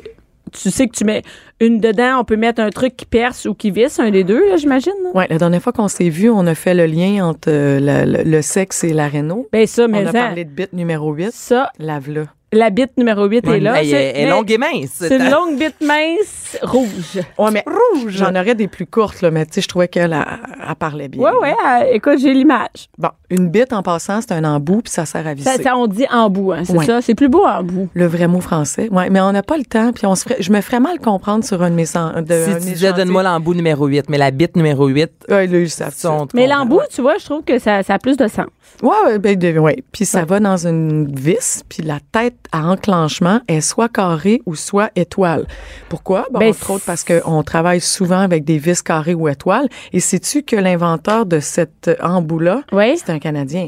tu sais que tu mets une dedans, on peut mettre un truc qui perce ou qui visse, un des deux, là, j'imagine. Ouais, la dernière fois qu'on s'est vu, on a fait le lien entre euh, le, le- le sexe et la réno. Ben ça, mais On a ça, parlé de bit numéro 8. ça, Lave-le. La bite numéro 8 est là. Elle, C'est- est- elle est mais longue et mince. C'est une longue bite mince rouge. Ouais, mais rouge. J'en aurais des plus courtes, là, mais tu sais, je trouvais qu'elle elle, elle parlait bien. Ouais, ouais, euh, écoute, j'ai l'image. Bon, une bite en passant, c'est un embout, puis ça sert à visser. Ça, ça, on dit en bout, hein, c'est Ouais. ça? C'est plus beau en bout. Le vrai mot français. Ouais, mais on n'a pas le temps, puis on se ferait, je me ferais mal comprendre sur un de mes de, Si tu disais, donne-moi l'embout numéro 8, mais la bite numéro 8, Ouais, là, ça. sont Mais l'embout, tu vois, je trouve que ça, ça a plus de sens. Ouais, ouais, ben, de- ouais. Puis ça va dans une vis, puis la tête à enclenchement est soit carré ou soit étoile. Pourquoi? Bon, Ben, entre autres parce qu'on travaille souvent avec des vis carrées ou étoiles. Et sais-tu que l'inventeur de cet embout-là, Oui. c'est un Canadien?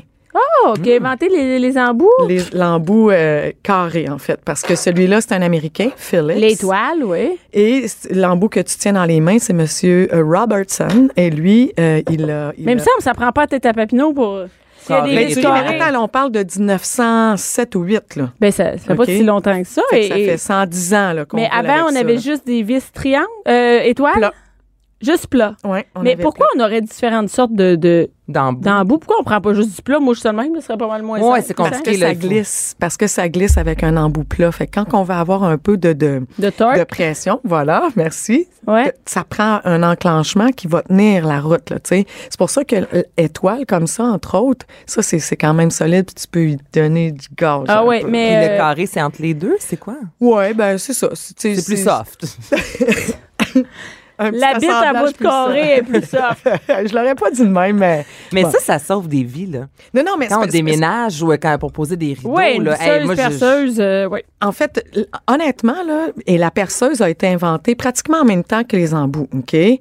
Oh, qui a inventé les, les embouts? Les- L'embout euh, carré, en fait, parce que celui-là, c'est un Américain, Phillips. L'étoile, oui. Et l'embout que tu tiens dans les mains, c'est Monsieur euh, Robertson. Et lui, euh, il a... il Mais il me a- que ça prend pas tête à papineau pour. S'il y a Carré, des Mais tu attends, là, on parle de 1907 ou 8, là. Ben, ça, ça fait pas si longtemps que ça. Fait que et- ça fait 110 ans, là, qu'on mais avant, avec on ça, avait là. juste des vis triangles, euh, étoiles? Juste plat. Ouais, on Mais avait pourquoi on aurait différentes sortes de, de D'embout. d'embouts? Pourquoi on prend pas juste du plat? Moi, je suis le même, ce serait pas mal moins Ouais, simple, c'est Parce que ça glisse. Parce que ça glisse avec un embout plat. Fait que quand on va avoir un peu de, de, De de pression, voilà, merci, Ouais. ça prend un enclenchement qui va tenir la route, là, tu sais. C'est pour ça que l'étoile, comme ça, entre autres, ça, c'est c'est quand même solide, puis tu peux y donner du gaz. Ah ouais, peu. mais- Puis le euh, carré, c'est entre les deux, c'est quoi? Ouais, ben, c'est ça. C'est C'est plus soft. La bite à bout de carré est plus soft. Je l'aurais pas dit de même, mais. Mais Bon. ça, ça sauve des vies, là. Non, non, mais Quand on déménage ou quand pour poser des rideaux, Oui, une là, hey, moi, je- perceuse, euh, ouais. En fait, honnêtement, là, et la perceuse a été inventée pratiquement en même temps que les embouts, OK? Et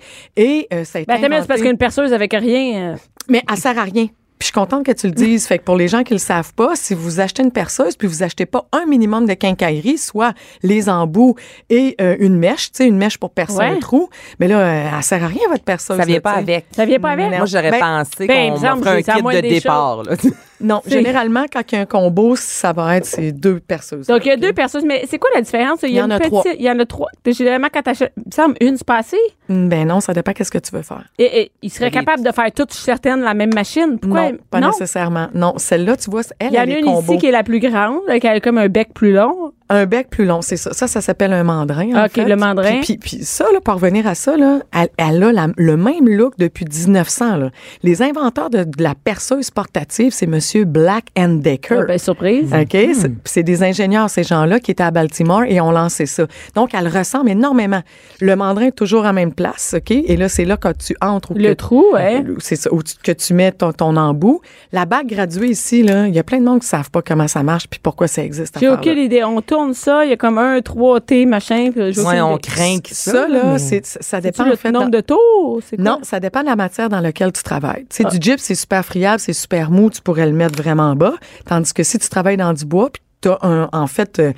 euh, ça a été Ben, mais c'est parce inventé- qu'une perceuse avec rien. euh, Mais elle sert à rien. Puis je suis contente que tu le dises. Fait que pour les gens qui le savent pas, si vous achetez une perceuse puis vous achetez pas un minimum de quincaillerie, soit les embouts et euh, une mèche, tu sais, une mèche pour percer Ouais. un trou, mais là, euh, elle sert à rien votre perceuse. ça vient là, pas avec. Ça vient pas avec? Non. Moi, j'aurais Ben, pensé ben, qu'on m'offrait un kit de départ. Non, généralement quand il y a un combo, ça va être ces deux perceuses. Donc, il y a deux perceuses. Mais c'est quoi la différence? Il y, Il y en a petite- trois. Il y en a trois. Généralement, quand t'achètes, il me semble, une, c'est pas assez. Ben non, ça dépend qu'est-ce que tu veux faire. Et, et il serait capable de faire toutes certaines la même machine. Pourquoi? non, pas nécessairement. Non, celle-là, tu vois, elle, Il y en a une ici qui est la plus grande, qui a comme un bec plus long. Un bec plus long, c'est ça. Ça, ça s'appelle un mandrin. en OK, fait. le mandrin. Puis, puis, puis ça, là, pour revenir à ça, là, elle, elle a la- le même look depuis 1900. Là. Les inventeurs de, de la perceuse portative, c'est Monsieur Black and Decker. Ah, ben, surprise. OK? C'est- C'est des ingénieurs, ces gens-là, qui étaient à Baltimore et ont lancé ça. Donc, elle ressemble énormément. Le mandrin est toujours à même place, OK? Et là, c'est là quand tu entres ou Le que- trou, ouais. c'est ça, où tu- que tu mets ton, ton embout. La bague graduée ici, là, il y a plein de monde qui savent pas comment ça marche puis pourquoi ça existe. J'ai aucune idée. On tourne ça, il y a comme un 3T, machin. puis j'ai aucune Ouais, on craint que ça. Ça, là, mais- c'est, ça dépend le en fait. nombre dans- de tours? C'est quoi? Non, ça dépend de la matière dans laquelle tu travailles. Tu sais, Ah. du gyps, c'est super friable, c'est super mou, tu pourrais le mettre vraiment bas. Tandis que si tu travailles dans du bois, puis tu as un, en fait, euh,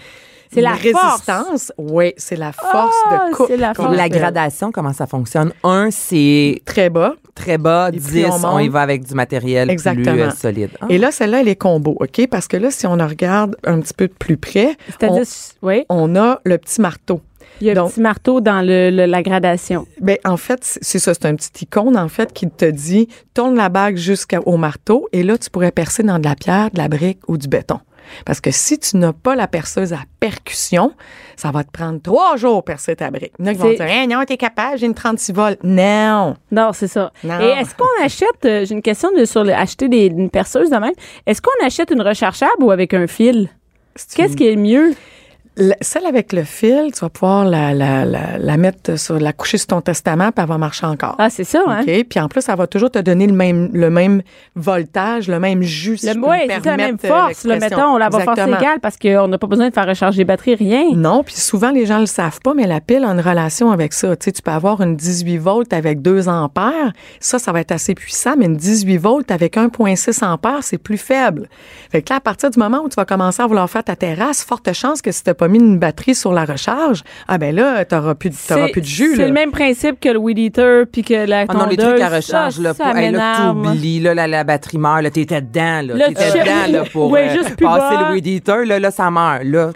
C'est la force. résistance. Oui, c'est la force Ah, de coupe. c'est la force. La gradation, comment ça fonctionne? Un, c'est Très bas. très bas. Et 10, plus on on, y va avec du matériel Exactement. plus euh, solide. Ah. Et là, celle-là, elle est combo, OK? Parce que là, si on la regarde un petit peu de plus près, C'est-à-dire, oui, on a le petit marteau. il y a un donc- petit marteau dans le, le- la gradation. Ben, en fait, c'est c'est ça, c'est un petit icône, en fait, qui te dit tourne la bague jusqu'au marteau et là, tu pourrais percer dans de la pierre, de la brique ou du béton. Parce que si tu n'as pas la perceuse à percussion, ça va te prendre trois jours percer ta brique. Il y en a qui vont dire Hey, non, t'es capable, j'ai une 36 volts. Non. Non, c'est ça. Non. Et est-ce qu'on achète, euh, j'ai une question de sur le, acheter des, une perceuse de même, est-ce qu'on achète une rechargeable ou avec un fil? Qu'est-ce qui est mieux? La- celle avec le fil, tu vas pouvoir la, la, la, la mettre sur, la coucher sur ton testament, puis elle va marcher encore. Ah, c'est ça, hein? OK? Puis en plus, ça va toujours te donner le même, le même voltage, le même jus. si Le, ouais, c'est la même euh, force. L'expression. mettons, on la va force égale parce qu'on n'a pas besoin de faire recharger les batteries, rien. Non, puis souvent les gens le savent pas, mais la pile a une relation avec ça. Tu sais, tu peux avoir une 18 volts avec 2 ampères, ça, ça va être assez puissant, mais une 18 volts avec 1,6 ampères, c'est plus faible. Fait que là, à partir du moment où tu vas commencer à vouloir faire ta terrasse, forte chance que si t'as pas mis une batterie sur la recharge, ah ben là, t'auras plus, de- t'auras C'est- plus de jus. C'est le même principe que le weed eater puis que la Ah non, les tondeuse. trucs à recharge, ça, là, ça pour, hey, là, t'oublies, là, la, la batterie meurt, là, t'étais dedans, là. Là, T'étais dedans, là, pour Ouais, euh, passer bas. le weed eater, là, là, ça meurt, là.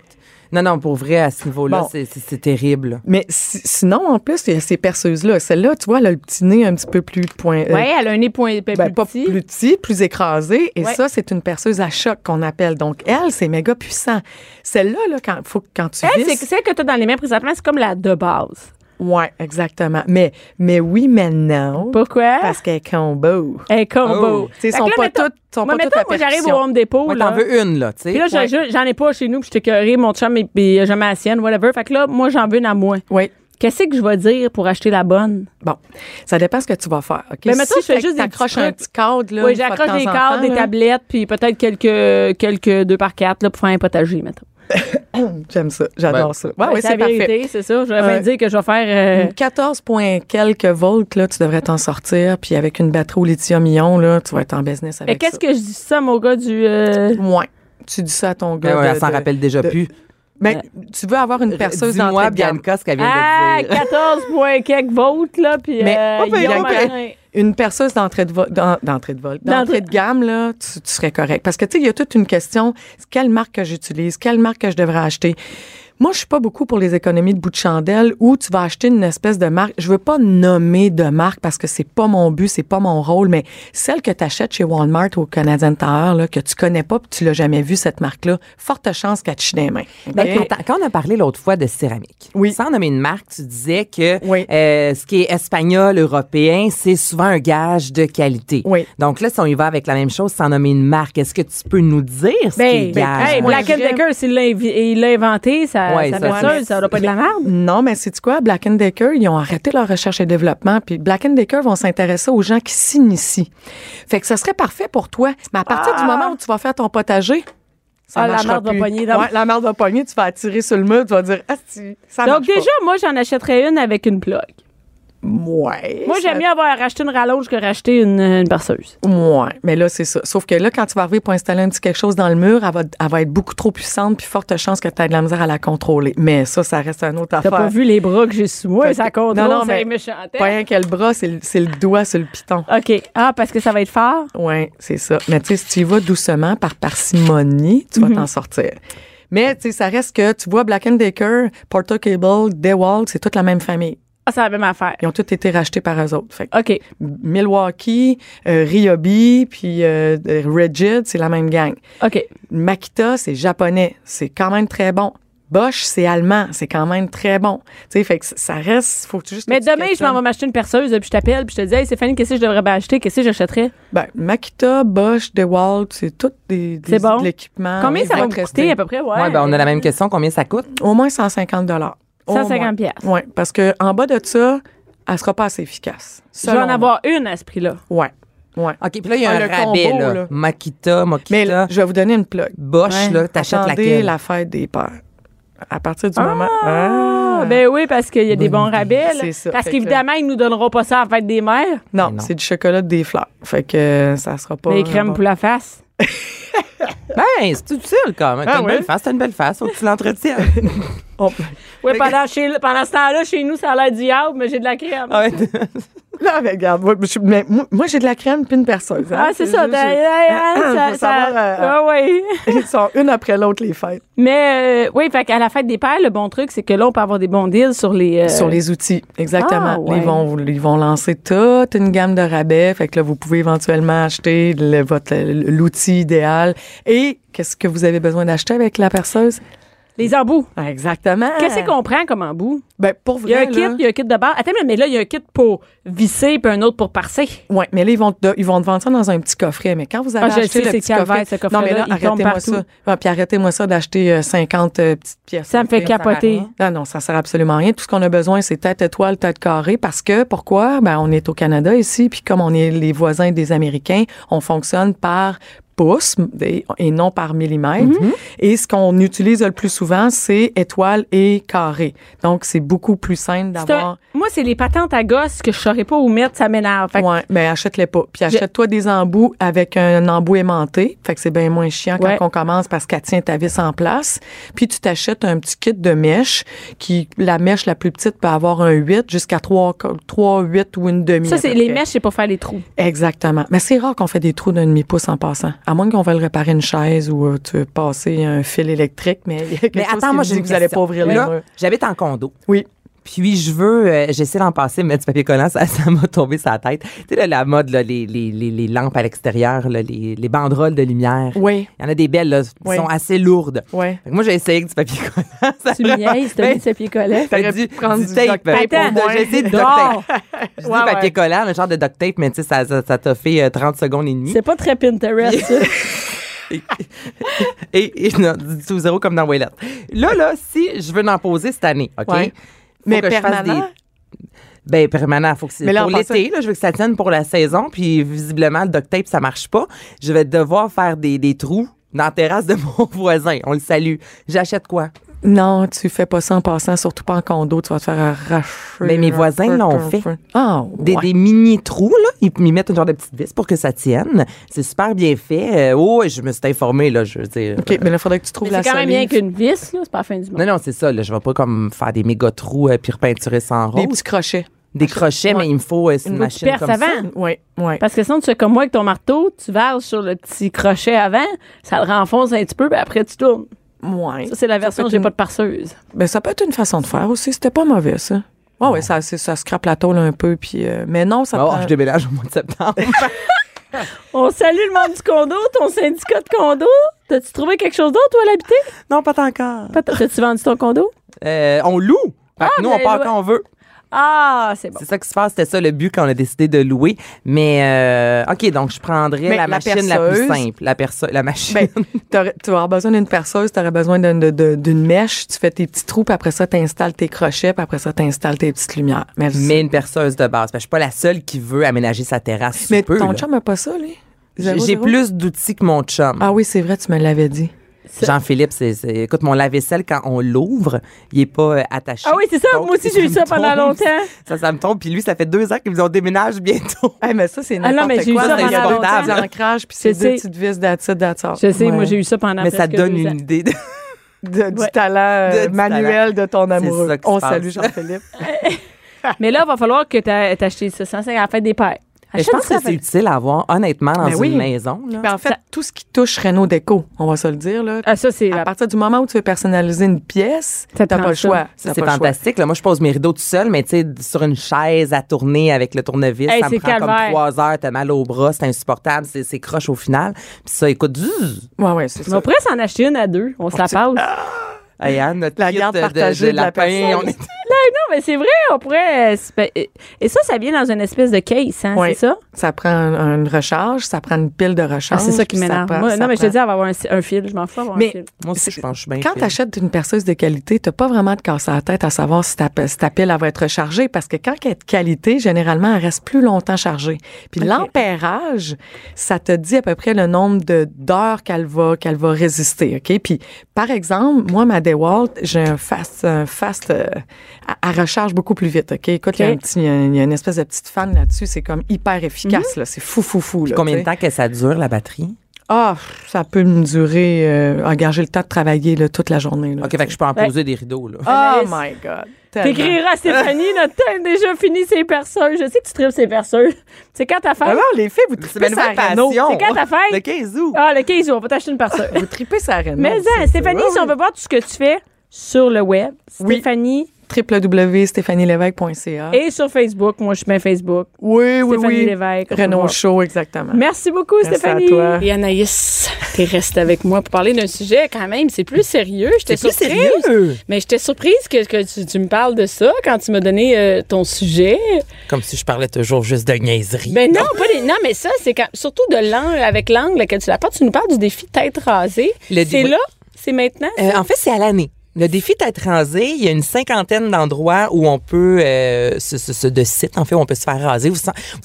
Non, non, pour vrai, à ce niveau-là, Bon. c'est- terrible. Mais si- sinon, en plus, il y a ces perceuses-là. Celle-là, tu vois, elle a le petit nez un petit peu plus point. euh, Ouais, elle a un nez point, ben, Ben, plus pas petit. plus petit, plus écrasé. Et Ouais. ça, c'est une perceuse à choc qu'on appelle. Donc, elle, c'est méga puissant. Celle-là, là, quand, faut, quand tu Elle, c'est celle que tu as dans les mains présentement, c'est comme la de base. Ouais, exactement. Mais, mais oui, mais non. Pourquoi? Parce qu'elle est combo. Elle est combo. Oh. Tu sais, sont pas mettons- toutes, sont moi, pas mettons, moi, j'arrive au. Home Depot. Moi, t'en veux une, là, tu sais. Puis là, Ouais. j'en ai pas chez nous, puis je t'ai mon chum, et puis il a jamais la sienne, whatever. Fait que là, moi, j'en veux une à moi. Oui. Qu'est-ce que je vais dire pour acheter la bonne? Bon, ça dépend ce que tu vas faire. OK? Mais mettons, si je fais juste des t'accroches petits un petit cadre, là. oui, j'accroche des cadres, des tablettes, puis peut-être quelques, quelques 2 par 4 là, pour faire un potager, mettons. J'aime ça. J'adore Ouais. ça. Ouais, Ouais, c'est c'est la parfait. vérité, c'est ça. J'aurais Ouais. bien dit que je vais faire. euh, 14 points quelques volts, là, tu devrais t'en sortir. Puis avec une batterie au lithium-ion, là, tu vas être en business Mais avec qu'est-ce ça. que je dis ça, mon gars, du. euh, Ouais. Tu dis ça à ton Ben gars. ouais, de- elle s'en rappelle déjà de- plus. Mais tu veux avoir une perceuse Dis-moi, de gamme. Bianca, ce qu'elle vient Ah, de dire. 14 points quelques volts, là. Puis. Mais- euh, Oh, ben. Une perceuse d'entrée de vol, d'en- d'entrée de vol, D'entrée- d'entrée de gamme là, tu, tu serais correct. Parce que tu sais, il y a toute une question quelle marque que j'utilise, quelle marque que je devrais acheter. Moi, je suis pas beaucoup pour les économies de bout de chandelle où tu vas acheter une espèce de marque. Je veux pas nommer de marque parce que c'est pas mon but, c'est pas mon rôle, mais celle que tu achètes chez Walmart ou au Canadian Tire, là, que tu connais pas puis tu l'as jamais vu, cette marque-là, forte chance qu'elle te chie des mains. Ben, quand on a parlé l'autre fois de céramique, Oui. sans nommer une marque, tu disais que Oui. euh, ce qui est espagnol, européen, c'est souvent un gage de qualité. Oui. Donc là, si on y va avec la même chose sans nommer une marque, est-ce que tu peux nous dire ce qui est Ben, gage? hey, Black Decker, s'il l'a invi- il l'a inventé, ça, Ouais, ça ça, pas de la merde. Non, mais c'est quoi? Black Decker, ils ont arrêté leur recherche et développement, puis Black Decker vont s'intéresser aux gens qui s'initient. Fait que ça serait parfait pour toi. Mais à partir du moment où tu vas faire ton potager, ça Ah, la merde va pogner Ouais, la merde va pogner, tu vas attirer sur le mur, tu vas dire, ah, si, ça Donc, déjà, moi, j'en achèterais une avec une plug. Ouais. Moi, ça- j'aime mieux avoir racheté une rallonge que racheter une, une perceuse. Ouais, mais là, c'est ça. Sauf que là, quand tu vas arriver pour installer un petit quelque chose dans le mur, elle va, elle va être beaucoup trop puissante, puis forte chance que tu aies de la misère à la contrôler. Mais ça, ça reste un autre T'as affaire. pas vu les bras que j'ai sous moi, ça contrôle, non, non, mais. Pas rien que le bras, c'est le, c'est le doigt sur le piton. OK. Ah, parce que ça va être fort? Oui, c'est ça. Mais tu sais, si tu y vas doucement, par parcimonie, tu vas Mhm. t'en sortir. Mais tu sais, ça reste que tu vois Black Decker, Porter Cable, DeWalt, c'est toute la même famille. Ah, c'est la même affaire. Ils ont tous été rachetés par eux autres. Fait OK. Milwaukee, euh, Ryobi, puis euh, Rigid, c'est la même gang. OK. Makita, c'est japonais, c'est quand même très bon. Bosch, c'est allemand, c'est quand même très bon. Tu sais, fait que ça reste, faut que tu juste. Mais demain, je m'en vais m'acheter une perceuse, puis je t'appelle, puis je te dis, hey, Stéphanie, qu'est-ce que je devrais bien acheter? Qu'est-ce que j'achèterais? Ben, Makita, Bosch, DeWalt, c'est tout des, des C'est bon. de l'équipement. Combien Oui, ça va me te coûter à peu près? Ouais. Ouais, ben, on a la même question. Combien ça coûte? Au moins 150 dollars. 150 piastres. Oui, parce que en bas de ça, elle sera pas assez efficace. Je vais en avoir une à ce prix-là. Ouais. Ouais. OK, puis là, il y a Ah, un le rabais, combo, là. là. Makita, Makita, Mais là, je vais vous donner une plug. Bosch, Ouais. là, t'achètes laquelle? la fête des pères. À partir du Ah, moment. Ah. Ben oui, parce qu'il y a des bons rabais. là. C'est ça. Parce qu'évidemment, ils nous donneront pas ça à la fête des mères. non, c'est du chocolat de des fleurs. Fait que euh, ça sera pas. Les crèmes bon. pour la face. Ben, c'est utile quand même. T'as Ah une ouais? belle face, t'as une belle face. Faut que tu l'entretiennes. Oh, Oui, pendant, chez- pendant ce temps-là, chez nous, ça a l'air diable, mais j'ai de la crème. Ah ouais. Là, mais regarde, moi, je- mais moi, moi, j'ai de la crème puis une perceuse. hein. Ah, c'est ça. juste- t'as- j'ai- ça- ça- savoir, euh, Ah oui. Ils sont une après l'autre, les fêtes. Mais euh, oui, fait qu'à la fête des pères, le bon truc, c'est que là, on peut avoir des bons deals sur les. euh, Sur les outils, exactement. Ah, ouais. Ils, vont, ils vont lancer toute une gamme de rabais. Fait que là, vous pouvez éventuellement acheter le- votre l'outil idéal. Et qu'est-ce que vous avez besoin d'acheter avec la perceuse? Les embouts. Ah, Exactement. Qu'est-ce qu'on prend comme embout? Ben, pour Il y a vrai, un kit, il y a un kit de base. Attends, mais là, il y a un kit pour visser puis un autre pour parser. Ouais, mais là, ils vont, te, ils vont te vendre ça dans un petit coffret. Mais quand vous avez Ah, acheté le petit coffret, ce coffret-là, non, mais là, arrêtez-moi ça. Ouais, puis arrêtez-moi ça d'acheter euh, 50 euh, petites pièces. Ça me fait capoter. Non, non, ça sert absolument à rien. Tout ce qu'on a besoin, c'est tête étoile, tête carrée. Parce que, pourquoi? Ben, on est au Canada ici, puis comme on est les voisins des Américains, on fonctionne par pouces et non par millimètre. Mhm. Et ce qu'on utilise le plus souvent, c'est étoile et carré. Donc, c'est beaucoup plus simple d'avoir... Moi, c'est les patentes à gosse que je saurais pas où mettre, ça m'énerve. Que- Ouais, mais achète-les pas. Puis achète-toi des embouts avec un embout aimanté. Fait que c'est bien moins chiant Ouais. quand on commence parce qu'elle tient ta vis en place. Puis tu t'achètes un petit kit de mèche qui, la mèche la plus petite peut avoir un 8 jusqu'à 3, 3 8 ou une demi. Ça, c'est les mèches, c'est pour faire les trous. Exactement. Mais c'est rare qu'on fait des trous d'un demi-pouce en passant. À moins qu'on veuille réparer une chaise ou euh, tu veux passer un fil électrique, mais il y a quelque Mais chose attends, qui moi, dit que vous allez question. pas ouvrir les j'habite en condo. Oui. Puis je veux, euh, j'essaie d'en passer, mettre du papier collant, ça ça m'a tombé sur la tête. Tu sais, là, la mode, là, les, les, les, les lampes à l'extérieur, là, les, les banderoles de lumière. Oui. Il y en a des belles, là, qui Oui. sont assez lourdes. Oui. Fait que moi, j'ai essayé avec du papier collant. ça Tu l'a- me niaises, t'as Ben, mis ce pied collet. fait T'aurais du, pu prendre du du tape. Attends. J'ai essayé du duct tape. Je dis Ouais, papier ouais. collant, un genre de duct tape, mais tu sais, ça, ça, ça t'a fait euh, 30 secondes et demie. C'est pas très Pinterest, ça. Et, et non, du tout zéro comme dans Waylette. Là, là, si je veux en poser cette année, OK? Ouais. Mais que je fasse permanent? des- Ben, permanent. Faut que c'est pour l'été, là, je veux que ça tienne pour la saison. Puis, visiblement, le duct tape, ça marche pas. Je vais devoir faire des, des trous dans la terrasse de mon voisin. On le salue. J'achète quoi? Non, tu fais pas ça en passant, surtout pas en condo, tu vas te faire arracher. Mais mes voisins l'ont fait. Ah, Des, ouais. des mini trous, là. Ils ils mettent une genre de petite vis pour que ça tienne. C'est super bien fait. Euh, oh, je me suis informée, là. Je veux dire. OK, mais là, il faudrait que tu trouves Mais la c'est quand même bien qu'une vis, là. C'est pas la fin du monde. Non, non, c'est ça. Là, je vais pas comme faire des méga trous euh, puis repeinturer sans rose. Des petits crochets. Des crochets, Ouais. mais il me faut euh, une Une machine perce comme ça. avant. Oui, oui. Parce que sinon, tu fais comme moi avec ton marteau, tu verses sur le petit crochet avant, ça le renfonce un petit peu, puis après, tu tournes. Ouais. Ça, c'est la version j'ai pas de parseuse. Ben, ça peut être une façon de faire aussi. C'était pas mauvais, ça. Ouais, ouais, ça, ça scrape la tôle un peu, puis... euh, mais non, ça Oh, prend... je déménage au mois de septembre. On salue le monde du condo, ton syndicat de condo. T'as-tu trouvé quelque chose d'autre, toi, à l'habiter? non, pas encore. Pas- T'as-tu vendu ton condo? Euh, on loue. Fait que Ah, nous, on part allez quand on veut. Ah, c'est bon. C'est ça qui se passe. C'était ça le but quand on a décidé de louer. Mais, euh, OK, donc je prendrais Mais la la machine la plus simple. La, la machine. Ben, tu vas avoir besoin d'une perceuse, tu aurais besoin d'une mèche, tu fais tes petits trous, puis après ça, tu installes tes crochets, puis après ça, tu installes tes petites lumières. Mais, mais une perceuse de base. Que je suis pas la seule qui veut aménager sa terrasse. mais peu, ton là. chum n'a pas ça, lui? J'ai plus d'outils que mon chum. Ah oui, c'est vrai, tu me l'avais dit. Jean-Philippe, c'est, c'est- écoute, mon lave-vaisselle, quand on l'ouvre, il est pas euh, attaché. Ah oui, c'est ça. Donc, Moi aussi, j'ai eu ça pendant tombe. longtemps. Ça, ça me tombe. Puis lui, ça fait deux ans qu'il me dit on déménage bientôt. Hey, mais ça, c'est Ah non, n'importe mais j'ai eu quoi. ça pendant longtemps. petits ancrages, puis Je c'est deux sais. petites vis d'attitude d'attitude. Je sais, moi, j'ai eu ça pendant Mais ça donne une idée. de- De- du Ouais. talent euh, De- du manuel de ton amoureux. On salue Jean-Philippe. Mais là, il va falloir que tu achètes ça. Ça, c'est à la fête des pères. Mais je pense que c'est utile à avoir, honnêtement, dans Ben une oui. maison. Là. Mais en fait, Ça- tout ce qui touche Renault Déco, on va se le dire, là. Ah, ça, c'est À la partir du moment où tu veux personnaliser une pièce, t'as pas le choix. C'est fantastique. Là, moi, je pose mes rideaux tout seul, mais tu sais, sur une chaise à tourner avec le tournevis, Hey, ça me prend calvaire. comme trois heures. T'as mal au bras, c'est insupportable, c'est, croche au final. Puis ça, écoute, zzz. Ouais, ouais, c'est On ça. pourrait s'en acheter une à deux. On se la passe. Hey, Anne, notre La garde de- de, partagée de de la lapin, personne. on est- Non, mais c'est vrai, on pourrait. Et ça, ça vient dans une espèce de case, hein, Oui. c'est ça? Ça prend un- une recharge, ça prend une pile de recharge. Ah, c'est ça qui m'énerve. prend- Non, mais je te prend- dis, elle va avoir un, un fil. Je m'en fous Mais- un fil. Moi aussi, je pense que je suis bien Quand tu achètes une perceuse de qualité, tu pas vraiment de casse à la tête à savoir si ta, si ta pile elle va être rechargée parce que quand elle est de qualité, généralement, elle reste plus longtemps chargée. Puis Ok. l'ampérage, ça te dit à peu près le nombre de d'heures qu'elle va qu'elle va résister, OK? Puis par exemple, moi ma DeWalt, j'ai un fast un fast euh, elle- elle recharge beaucoup plus vite, OK? Écoute, il y a y une- il y, a une espèce de petite fan là-dessus, c'est comme hyper efficace là, c'est fou fou fou là. Combien de temps que ça dure, la batterie? Ah, ça peut me durer euh, j'ai le temps de travailler là, toute la journée là. OK, fait que je peux en Ouais. poser des rideaux, là. Oh my God. T'écriras à Stéphanie, est déjà fini ses perceuses. Je sais que tu tripes ses perceuses. C'est quand ta fête? Alors, les filles, vous tripez sa passion. C'est quand ta fête? Le 15 août. Ah, le 15 jours, on va t'acheter une perceuse. Vous tripez sa Renault. Mais hein, Stéphanie, si on veut voir tout ce que tu fais sur le web, Oui. Stéphanie, www.stéphanielevesque.ca. et sur Facebook. Moi, je suis bien Facebook. Oui, oui, Stéphanie oui. Lévesque. Renault. Show, exactement. Merci beaucoup, Merci Stéphanie. à toi. Et Anaïs, t'es restée avec moi pour parler d'un sujet quand même, c'est plus sérieux. J'étais C'est plus surprise. sérieux? Mais j'étais surprise que, que tu, tu me parles de ça quand tu m'as donné euh, ton sujet. Comme si je parlais toujours juste de niaiserie. Ben non, pas les, non, mais ça, c'est quand, surtout de l'angle, avec l'angle que tu l'apportes. Tu nous parles du défi tête rasée. C'est là, c'est maintenant. Euh, en fait, c'est à l'année. Le défi tête rasée, il y a une cinquantaine d'endroits où on peut, euh, ce- de sites, en fait, où on peut se faire raser. Vous,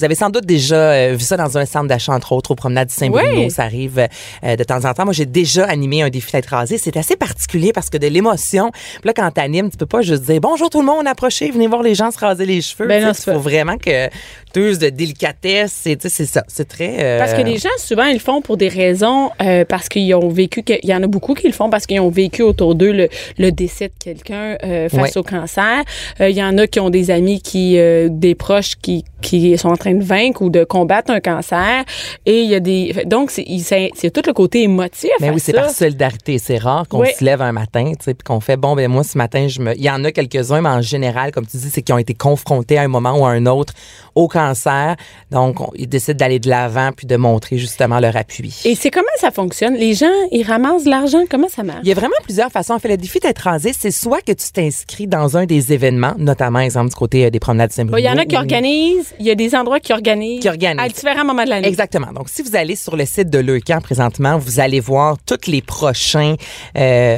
avez sans doute déjà euh, vu ça dans un centre d'achat, entre autres, au promenade du Saint-Bruno. Oui. Ça arrive euh, de temps en temps. Moi, j'ai déjà animé un défi tête rasée. C'est assez particulier parce que de l'émotion. Là, quand t'animes, tu peux pas juste dire bonjour tout le monde, approchez, venez voir les gens se raser les cheveux. Ben non, il faut vraiment que uses de délicatesse. C'est, c'est ça. C'est très. euh, Parce que les gens, souvent, ils le font pour des raisons, euh, parce qu'ils ont vécu, il y en a beaucoup qui le font parce qu'ils ont vécu autour d'eux le, le décès de quelqu'un euh, face Ouais. au cancer. Euh, Il y en a qui ont des amis qui, euh, des proches qui, qui sont en train de vaincre ou de combattre un cancer. Et il y a des, donc c'est tout le côté émotif. Mais à oui, c'est par solidarité. C'est rare qu'on Oui. se lève un matin, tu sais, puis qu'on fait bon, ben moi ce matin, je me. Il y en a quelques-uns, mais en général, comme tu dis, c'est qu'ils ont été confrontés à un moment ou à un autre au cancer. Donc, on- ils décident d'aller de l'avant puis de montrer justement leur appui. Et c'est comment ça fonctionne? Les gens, ils ramassent de l'argent. Comment ça marche? Il y a vraiment plusieurs façons. En fait, le défi d'être rasé, c'est soit que tu t'inscris dans un des événements, notamment, exemple, du côté euh, des promenades Bon, Il y en a qui organisent il y a des endroits qui organisent, Qui organisent. à différents moments de l'année. Exactement. Donc, si vous allez sur le site de Leucan présentement, vous allez voir tous les prochains euh,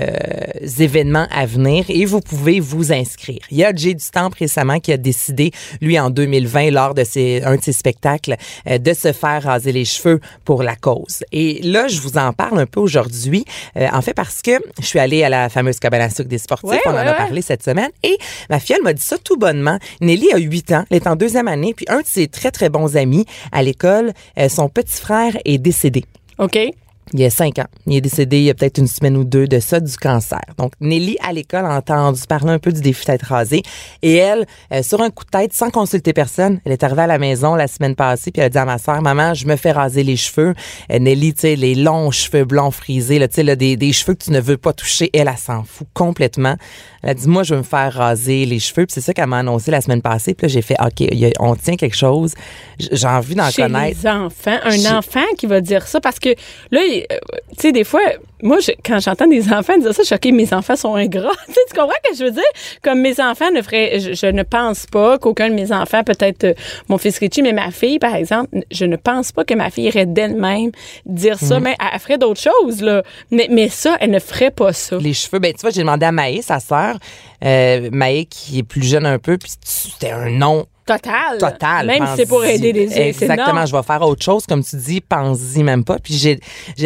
événements à venir et vous pouvez vous inscrire. Il y a Jay du Temple récemment qui a décidé, lui, en 2020, lors de ses, un de ses spectacles, euh, de se faire raser les cheveux pour la cause. Et là, je vous en parle un peu aujourd'hui, euh, en fait parce que je suis allée à la fameuse cabane à sucre des sportifs, Ouais, on en a ouais. parlé cette semaine, et ma fille, elle m'a dit ça tout bonnement. Nelly a 8 ans, elle est en deuxième année, puis un de ses très, très bons amis à l'école, euh, son petit frère est décédé. OK. Il y a cinq ans. Il est décédé il y a peut-être une semaine ou deux de ça, du cancer. Donc, Nelly, à l'école, a entendu parler un peu du défi tête rasée. Et elle, euh, sur un coup de tête, sans consulter personne, elle est arrivée à la maison la semaine passée, puis elle a dit à ma soeur, maman, je me fais raser les cheveux. Euh, Nelly, tu sais, les longs cheveux blancs frisés, là, tu sais, là, des, des cheveux que tu ne veux pas toucher, elle, elle s'en fout complètement. Elle a dit, moi, je veux me faire raser les cheveux. Puis c'est ça qu'elle m'a annoncé la semaine passée. Puis là, j'ai fait, OK, a- on tient quelque chose. J'ai envie d'en Chez connaître. les enfants, un Chez- enfant qui va dire ça parce que là, euh, tu sais, des fois, moi, je- quand j'entends des enfants dire ça, je suis OK, mes enfants sont ingrats. tu sais, tu comprends ce que je veux dire? Comme mes enfants ne feraient, je, je ne pense pas qu'aucun de mes enfants, peut-être euh, mon fils Richie, mais ma fille, par exemple, je ne pense pas que ma fille irait d'elle-même dire ça, Mhm. mais elle, elle ferait d'autres choses, là. Mais, mais ça, elle ne ferait pas ça. Les cheveux, ben tu vois, j'ai demandé à Maë, sa sœur, euh, Maë qui est plus jeune un peu, puis c'était un nom Total. total. Même si c'est pour aider les c'est Exactement, je vais faire autre chose, comme tu dis, pense-y même pas. Puis j'ai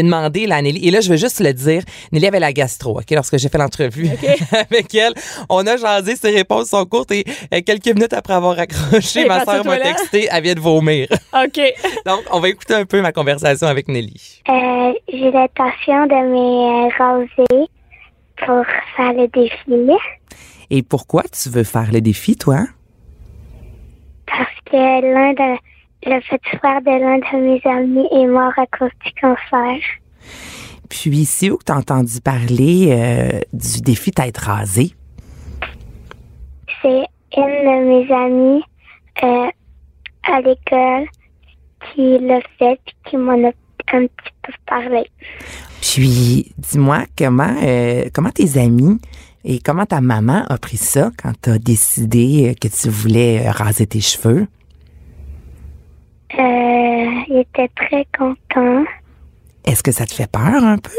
demandé là, Nelly, et là, je veux juste le dire, Nelly avait la gastro, OK, lorsque j'ai fait l'entrevue avec elle. On a jasé, ses réponses sont courtes, et euh, quelques minutes après avoir accroché, ma aux m'a texté, elle vient de vomir. OK. Donc, on va écouter un peu ma conversation avec Nelly. Euh, j'ai l'intention de me raser pour faire le défilé Et pourquoi tu veux faire le défi, toi? parce que l'un de le petit frère de l'un de mes amis est mort à cause du cancer. Puis, c'est où que tu as entendu parler euh, du défi tête rasée? C'est une de mes amies euh, à l'école qui l'a fait puis qui m'en a un petit peu parlé. Puis, dis-moi, comment, euh, comment tes amis et comment ta maman a pris ça quand tu as décidé que tu voulais raser tes cheveux? Euh, il était très content. Est-ce que ça te fait peur un peu?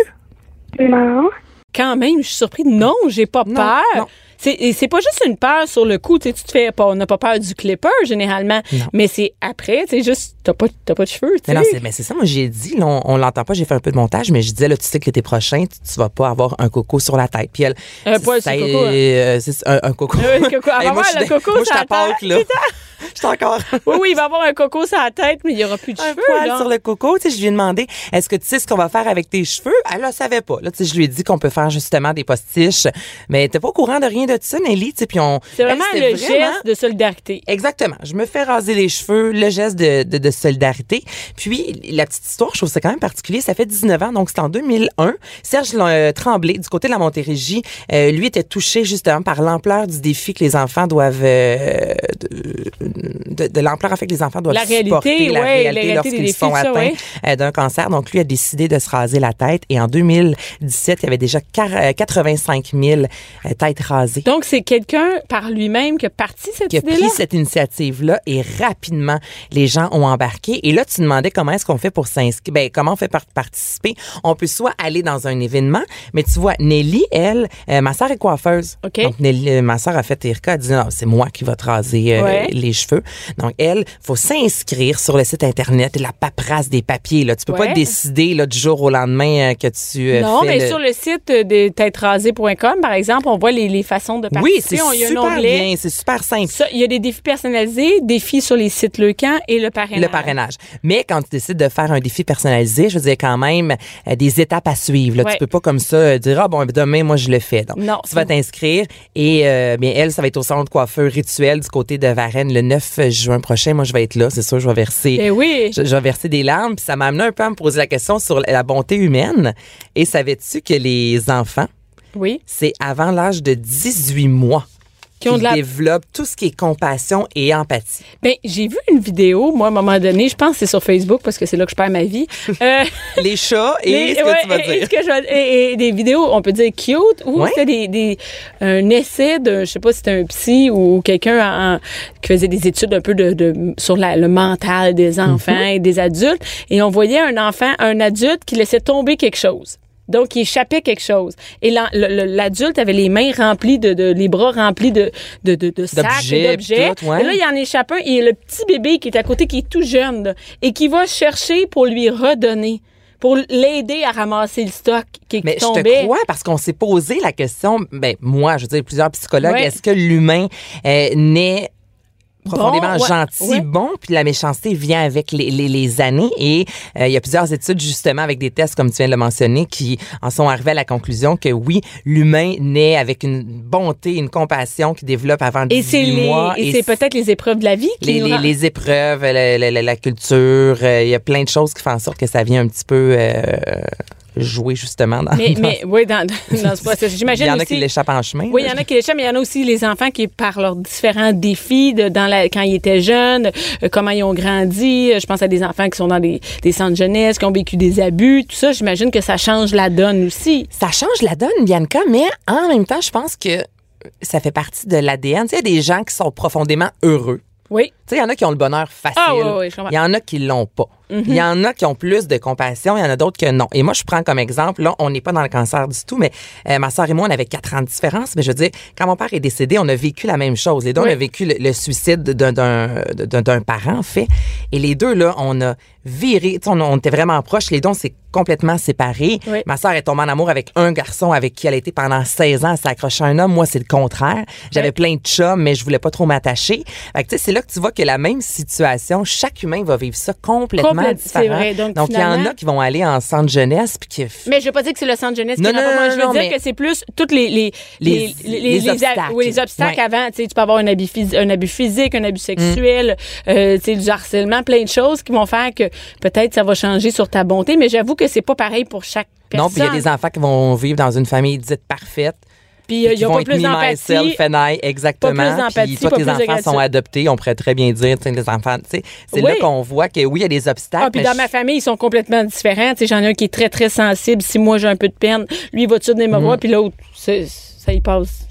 Non. Quand même, je suis surprise. Non, j'ai pas Non, peur. non. C'est et c'est pas juste une peur sur le coup, tu sais, tu te fais pas, on n'a pas peur du clipper généralement, Non. mais c'est après, tu sais, juste t'as pas, t'as pas de cheveux, tu Mais non, sais. c'est, mais c'est ça, moi j'ai dit, là, on, on l'entend pas, j'ai fait un peu de montage, mais je disais, là, tu sais que l'été prochain, tu, tu vas pas avoir un coco sur la tête. Puis elle, Un poil sur coco, hein. euh, c'est un, un coco. Euh, le coco. Va moi, le coco moi, je tête. là. Je suis encore. Oui, oui, il va avoir un coco sur la tête, mais il y aura plus de un cheveux. poil là. sur le coco. Tu sais, je lui ai demandé, est-ce que tu sais ce qu'on va faire avec tes cheveux? Elle ne savait pas. Là, tu sais, je lui ai dit qu'on peut faire justement des postiches, mais était pas au courant de rien de ça, Nelly. Tu sais, puis on. C'est vraiment le geste de solidarité. Exactement. Je me fais raser les cheveux, le geste de, de, de solidarité. Puis, la petite histoire, je trouve ça quand même particulier. Ça fait 19 ans, donc c'est en 2001. Serge euh, Tremblay, du côté de la Montérégie, euh, lui était touché justement par l'ampleur du défi que les enfants doivent... euh, de, l'ampleur en fait que les enfants doivent La réalité, supporter, la ouais, réalité la réalité lorsqu'ils défis, sont ça, atteints ouais. euh, d'un cancer. Donc, lui a décidé de se raser la tête. Et en 2017, il y avait déjà quar- euh, 85 000 euh, têtes rasées Donc, c'est quelqu'un par lui-même qui a parti cette qui a pris cette initiative-là et rapidement, les gens ont embarqué. Et là, tu demandais comment est-ce qu'on fait pour s'inscrire. Ben, comment on fait pour participer? On peut soit aller dans un événement, mais tu vois, Nelly, elle, euh, ma sœur est coiffeuse. Donc, Nelly, euh, ma sœur a fait Erika, elle dit, non, c'est moi qui va te raser euh, Ouais. les cheveux. Donc, elle, faut s'inscrire sur le site Internet, la paperasse des papiers, là. Tu peux Ouais. pas décider, là, du jour au lendemain euh, que tu euh, Non, fais mais le- sur le site de têterasé.com, par exemple, on voit les, les façons de Oui, participer. c'est a un super bien, c'est super simple. Il y a des défis personnalisés, défis sur les sites Leucan et le parrainage. Le parrainage. Mais quand tu décides de faire un défi personnalisé, je veux dire quand même euh, des étapes à suivre. Là. Ouais. Tu peux pas comme ça euh, dire ah bon demain moi je le fais. Donc Non, tu vas c'est- t'inscrire et euh, bien elle ça va être au salon de coiffeur rituel du côté de Varennes le 9 juin prochain. Moi je vais être là, c'est sûr je vais verser Eh oui. je, je vais verser des larmes puis ça m'a amené un peu à me poser la question sur la bonté humaine et savais-tu que les enfants Oui. c'est avant l'âge de 18 mois? Qui ont de la- développent tout ce qui est compassion et empathie. Ben, j'ai vu une vidéo, moi, à un moment donné, je pense que c'est sur Facebook parce que c'est là que je perds ma vie. Euh, Les chats et les- ce que ouais, tu vas et dire. que je et, et des vidéos, on peut dire cute, ou Ouais. c'était des, des, un essai de, je sais pas si c'était un psy ou quelqu'un en- qui faisait des études un peu de, de- sur la- le mental des enfants Mhm. et des adultes. Et on voyait un enfant, un adulte qui laissait tomber quelque chose. Donc, il échappait quelque chose. Et l'adulte avait les mains remplies de, de- les bras remplis de, de, de, de sacs D'objets, ouais. Et là, il en échappe un et le petit bébé qui est à côté, qui est tout jeune, là, et qui va chercher pour lui redonner, pour l'aider à ramasser le stock qui, qui Mais je te crois parce qu'on s'est posé la question, ben moi, je veux dire, plusieurs psychologues, est-ce que l'humain euh, naît profondément Bon, ouais, gentil, ouais. bon, puis la méchanceté vient avec les, les, les années. Et euh, il y a plusieurs études, justement, avec des tests, comme tu viens de le mentionner, qui en sont arrivés à la conclusion que oui, l'humain naît avec une bonté, une compassion qui développe avant Et 18 c'est les, mois. et c'est peut-être les épreuves de la vie qui les, rend- les épreuves, la, la- la- la culture, euh, il y a plein de choses qui font en sorte que ça vient un petit peu euh, jouer justement dans, Mais, dans- mais oui, dans, dans ce processus. il J'imagine y en a aussi- qui l'échappent en chemin. Oui, il y en a qui l'échappent, mais il y en a aussi les enfants qui, par leurs différents défis de, dans la, quand ils étaient jeunes, euh, comment ils ont grandi. Euh, Je pense à des enfants qui sont dans des, des centres jeunesse, qui ont vécu des abus. Tout ça, j'imagine que ça change la donne aussi. Ça change la donne, Bianca, mais en même temps, je pense que ça fait partie de l'ADN. Tu sais, il y a des gens qui sont profondément heureux. Oui. Tu sais, il y en a qui ont le bonheur facile. Ah, oui, oui, je comprends. il y en a qui l'ont pas. Il y en a qui ont plus de compassion, il y en a d'autres que non. Et moi, je prends comme exemple, là, on n'est pas dans le cancer du tout, mais euh, ma soeur et moi, on avait quatre ans de différence. Mais je veux dire, quand mon père est décédé, on a vécu la même chose. Les deux, Oui. on a vécu le, le suicide d'un- d'un d'un- d'un parent, en fait. Et les deux, là, on a viré, on, on était vraiment proches. Les deux, on s'est complètement séparés. Oui. Ma soeur est tombée en amour avec un garçon avec qui elle a été pendant 16 ans. Elle s'est accrochée à un homme. Moi, c'est le contraire. J'avais Oui. plein de chums, mais je voulais pas trop m'attacher. Fait que, tu sais, c'est là que tu vois que la même situation, chaque humain va vivre ça complètement Complète- différent. vrai. Donc, il y en a qui vont aller en centre jeunesse puis qui Mais je veux pas dire que c'est le centre jeunesse Non, non. Moi, non, je veux non, dire mais- que c'est plus toutes les les Les- les a- obstacles. oui, les obstacles Ouais. avant. Tu sais, tu peux avoir un abus, phys- un abus physique, un abus sexuel, Mm. euh, tu sais, du harcèlement, plein de choses qui vont faire que peut-être ça va changer sur ta bonté. Mais j'avoue que c'est pas pareil pour chaque personne. non, puis il y a des enfants qui vont vivre dans une famille dite parfaite. Puis euh, qui ont vont pas plus d'empathie. exactement. Pas plus d'empathie, Puis toi, pas tes plus enfants sont adoptés, on pourrait très bien dire, tu les enfants, tu sais, c'est là qu'on voit que oui, il y a des obstacles. Ah, puis dans je- ma famille, ils sont complètement différents. Tu sais, j'en ai un qui est très, très sensible. Si moi, j'ai un peu de peine, lui, il va-tu venir me voir, puis l'autre, ça y passe.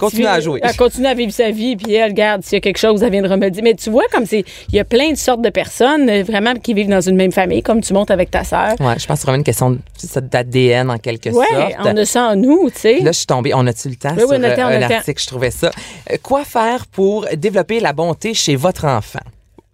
Continue à jouer. Elle continue à vivre sa vie, puis elle, regarde, s'il y a quelque chose, elle viendra me dire. Mais tu vois, comme c'est. Il y a plein de sortes de personnes, euh, vraiment, qui vivent dans une même famille, comme tu montes avec ta sœur. Ouais, je pense que c'est vraiment une question d'ADN en quelque Ouais, sorte. on a ça en nous, tu sais. Là, je suis tombée. On a-tu le temps Oui, sur oui, on a le temps, euh, on a? Je trouvais ça. Euh, quoi faire pour développer la bonté chez votre enfant?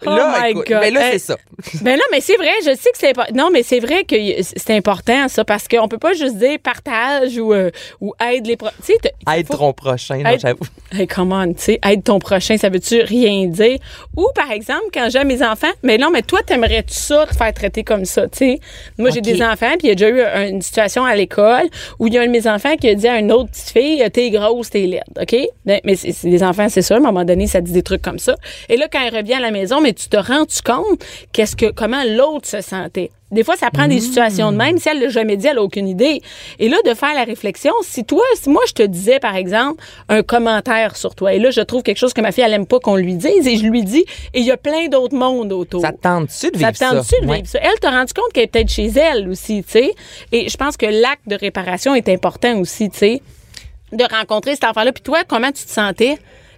Oh là, my écoute, God. ben là, Hey. c'est ça. Ben non, mais c'est vrai, je sais que c'est important. Non, mais c'est vrai que c'est important, ça, parce qu'on peut pas juste dire partage ou, euh, ou aide les. Tu sais, Aide faut- ton prochain, Aide- j'avoue. Hey, come on, tu sais, aide ton prochain, ça veut-tu rien dire? Ou, par exemple, quand j'ai mes enfants, mais non, mais toi, t'aimerais-tu ça, te faire traiter comme ça, tu sais? Moi, j'ai des enfants, puis il y a déjà eu un- une situation à l'école où il y a un de mes enfants qui a dit à une autre petite fille, t'es grosse, t'es laide, OK? Ben, Mais des enfants, c'est ça, à un moment donné, ça dit des trucs comme ça. Et là, quand elle revient à la maison, mais tu te rends-tu compte qu'est-ce que, comment l'autre se sentait? Des fois, ça prend des situations de même. Si elle l'a jamais dit, elle a aucune idée. Et là, de faire la réflexion, si toi, si moi, je te disais, par exemple, un commentaire sur toi, et là, je trouve quelque chose que ma fille, elle aime pas qu'on lui dise, et je lui dis, et il y a plein d'autres mondes autour. Ça te tente-tu de Ça vivre te ça? tente-tu de vivre ça? Elle t'a rendu compte qu'elle est peut-être chez elle aussi, tu sais? Et je pense que l'acte de réparation est important aussi, tu sais. De rencontrer cet enfant-là. Puis toi, comment tu te sentais?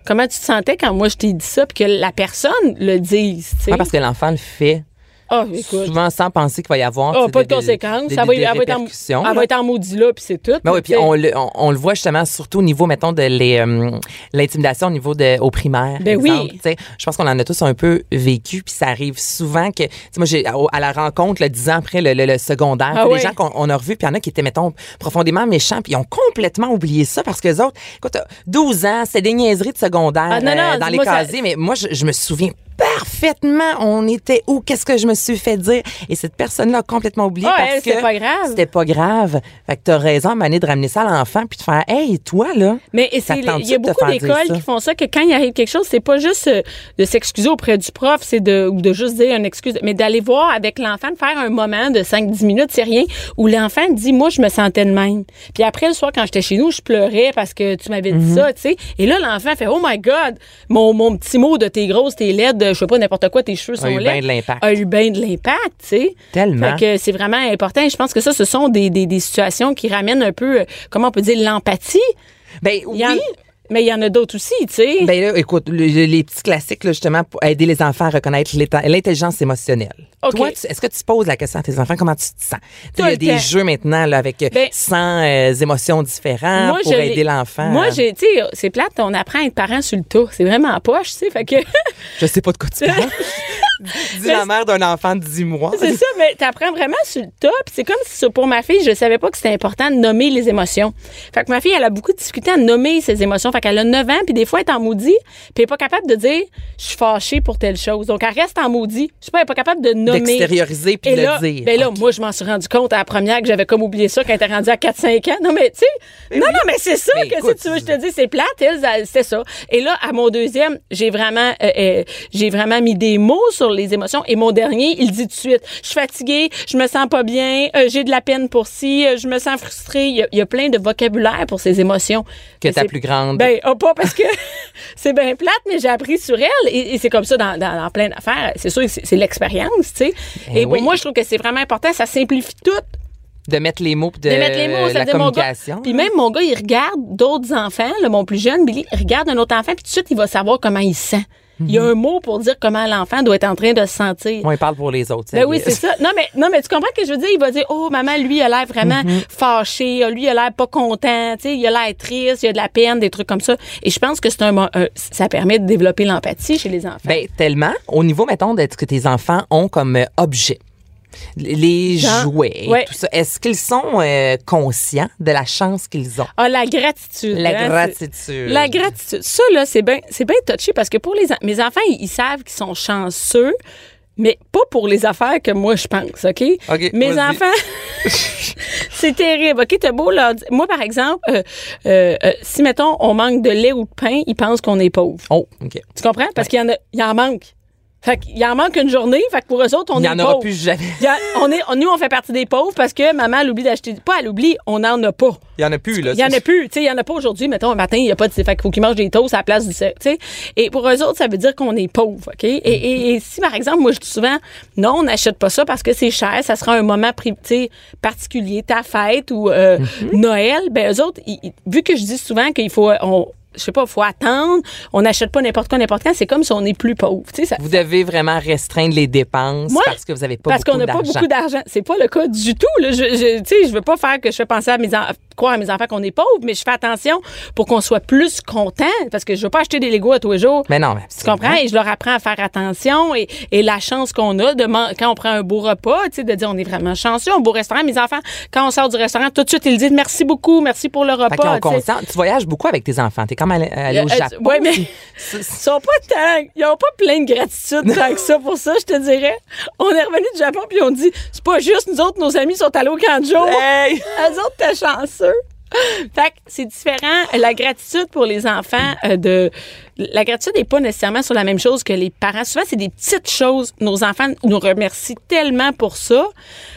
Comment tu te sentais quand moi je t'ai dit ça, puis que la personne le dise? Ouais, parce que l'enfant le fait Ah, écoute. souvent sans penser qu'il va y avoir Ah, pas des- de conséquences. ça va, des elle, va être en, répercussions, elle là. va être en maudit là, puis c'est tout. Ben oui, puis on le, on, on le voit justement surtout au niveau, mettons, de les, euh, l'intimidation au niveau de au primaire. Ben exemple. oui. Je pense qu'on en a tous un peu vécu, puis ça arrive souvent que, moi, j'ai à la rencontre, le dix ans après le, le- le secondaire, Ah oui. des gens qu'on on a revus, puis il y en a qui étaient, mettons, profondément méchants, puis ils ont complètement oublié ça parce que les autres, écoute, 12 ans, c'est des niaiseries de secondaire Ah, non, non, euh, dans les casiers, mais moi, je, je me souviens parfaitement on était où, qu'est-ce que je me suis fait dire. Et cette personne-là a complètement oublié Ah, parce elle, que c'était pas grave. C'était pas grave. Fait que t'as raison, Mané, de ramener ça à l'enfant puis de faire, hey, toi, là. Mais il y a beaucoup d'écoles qui font ça, que quand il arrive quelque chose, c'est pas juste euh, de s'excuser auprès du prof, c'est de, ou de juste dire une excuse, mais d'aller voir avec l'enfant, de faire un moment de 5-10 minutes, c'est rien, où l'enfant dit, moi, je me sentais de même. Puis après, le soir, quand j'étais chez nous, je pleurais parce que tu m'avais dit Mhm. ça, tu sais. Et là, l'enfant fait, oh my God, mon, mon petit mot de t'es grosse, t'es laide, je sais pas, n'importe quoi, tes cheveux sont A eu bien de l'impact. A eu bien de l'impact, tu sais. Tellement. Fait que c'est vraiment important. Et je pense que ça, ce sont des, des, des situations qui ramènent un peu, euh, comment on peut dire, l'empathie. Ben en- oui. Mais il y en a d'autres aussi, tu sais. Ben là, écoute, le- le- les petits classiques, là, justement, pour aider les enfants à reconnaître l'intelligence émotionnelle. Toi, est-ce que tu poses la question à tes enfants, comment tu te sens? Il y a des jeux maintenant là, avec euh, Ben, 100 euh, émotions différentes pour aider l'enfant. Moi, j'ai, tu sais, c'est plate, on apprend à être parent sur le tas. C'est vraiment en poche, tu sais. Fait que, Je sais pas de quoi tu parles. Dis la mère d'un enfant de 10 mois. c'est ça, mais t'apprends vraiment sur le. Puis c'est comme si, pour ma fille, je savais pas que c'était important de nommer les émotions. Fait que ma fille, elle a beaucoup de difficulté à nommer ses émotions. Fait qu'elle a 9 ans, puis des fois, elle est en maudit, puis elle est pas capable de dire, je suis fâchée pour telle chose. Donc, elle reste en maudit. Je sais pas, elle est pas capable de nommer. D'extérioriser puis de le dire. ben là, moi, je m'en suis rendu compte à la première que j'avais comme oublié ça quand elle était rendue à 4-5 ans. Non, mais tu sais, non, non, mais c'est ça Mais que écoute, si tu veux, je te dis, c'est plate, c'est ça. Et là, à mon deuxième, j'ai vraiment, euh, euh, j'ai vraiment mis des mots sur les émotions. Et mon dernier, il dit tout de suite, je suis fatiguée, je me sens pas bien, euh, j'ai de la peine pour ci, euh, je me sens frustrée. Il y, a, il y a plein de vocabulaire pour ces émotions. Que ta plus grande. Ben, oh, pas parce que c'est bien plate, mais j'ai appris sur elle. Et, et c'est comme ça dans, dans, dans plein d'affaires. C'est sûr que c'est l'expérience, tu sais. Eh et pour moi, je trouve que c'est vraiment important. Ça simplifie tout. de mettre les mots de, De mettre les mots, ça la communication. Puis même mon gars, il regarde d'autres enfants, là, mon plus jeune, Billy, il regarde un autre enfant, puis tout de suite, il va savoir comment il Il y a un mot pour dire comment l'enfant doit être en train de se sentir. On parle pour les autres. Ben oui, c'est ça. Non, mais, non, mais tu comprends ce que je veux dire? Il va dire, oh, maman, lui, il a l'air vraiment Mhm. fâché. Ah, Lui, il a l'air pas content. Tu sais, il a l'air triste. Il a de la peine, des trucs comme ça. Et je pense que c'est un, un- ça permet de développer l'empathie chez les enfants. Ben, tellement. Au niveau, mettons, d'être que tes enfants ont comme euh, objet. Les jouets, ouais. tout ça. Est-ce qu'ils sont euh, conscients de la chance qu'ils ont? ah, la gratitude. La hein, gratitude. La gratitude. Ça, là, c'est bien, c'est bien touché parce que pour les, mes enfants, ils, ils savent qu'ils sont chanceux, mais pas pour les affaires que moi, je pense, OK? OK, Mes enfants, c'est terrible, OK? T'as beau leur dire- Moi, par exemple, euh, euh, euh, si, mettons, on manque de lait ou de pain, ils pensent qu'on est pauvre. Oh, OK. Tu comprends? Parce qu'il y en a, il en manque. Fait qu'il en manque une journée, fait que pour eux autres, on Il est n'y en aura pauvres. plus jamais. Il y a- on est, on- nous, on fait partie des pauvres parce que maman, elle oublie d'acheter. Pas, elle oublie, on n'en a pas. Il n'y en a plus, là. Il y en a plus. Tu sais, il y en a pas aujourd'hui. Mettons, un matin, il y a pas de. Fait qu'il faut qu'ils mangent des toasts à la place du. Tu sais. Et pour eux autres, ça veut dire qu'on est pauvre. OK? Et, et- et si, par exemple, moi, je dis souvent, non, on n'achète pas ça parce que c'est cher, ça sera un moment pri- tu sais, particulier, ta fête ou euh, Noël, ben, eux autres, ils- ils- vu que je dis souvent qu'il faut. On, je sais pas, faut attendre, on n'achète pas n'importe quoi, n'importe quand, c'est comme si on est plus pauvre. Ça, Vous devez vraiment restreindre les dépenses Moi, parce que vous n'avez pas parce qu'on beaucoup n'a pas d'argent. beaucoup d'argent. C'est pas le cas du tout. Là. Je, je, veux pas faire que je fais penser à mes enfants, croire à mes enfants qu'on est pauvres, mais je fais attention pour qu'on soit plus content parce que je veux pas acheter des Legos à tous les jours. Mais non, mais Tu comprends? Et je leur apprends à faire attention et, et la chance qu'on a de quand on prend un beau repas, tu sais, de dire on est vraiment chanceux, un beau restaurant. Mes enfants, quand on sort du restaurant, tout de suite, ils disent merci beaucoup, merci pour le repas. conscience. Tu voyages beaucoup avec tes enfants. T'es comme allé, allé au Euh, Japon. ouais, mais-. Ils sont pas tant, ils ont pas plein de gratitude tant que ça pour ça, je te dirais. On est revenu du Japon puis on dit c'est pas juste nous autres nos amis sont allés au jour. Hey! Eux autres t'es chanceux. Fait que c'est différent. La gratitude pour les enfants euh, de la gratitude n'est pas nécessairement sur la même chose que les parents. Souvent, c'est des petites choses. Nos enfants nous remercient tellement pour ça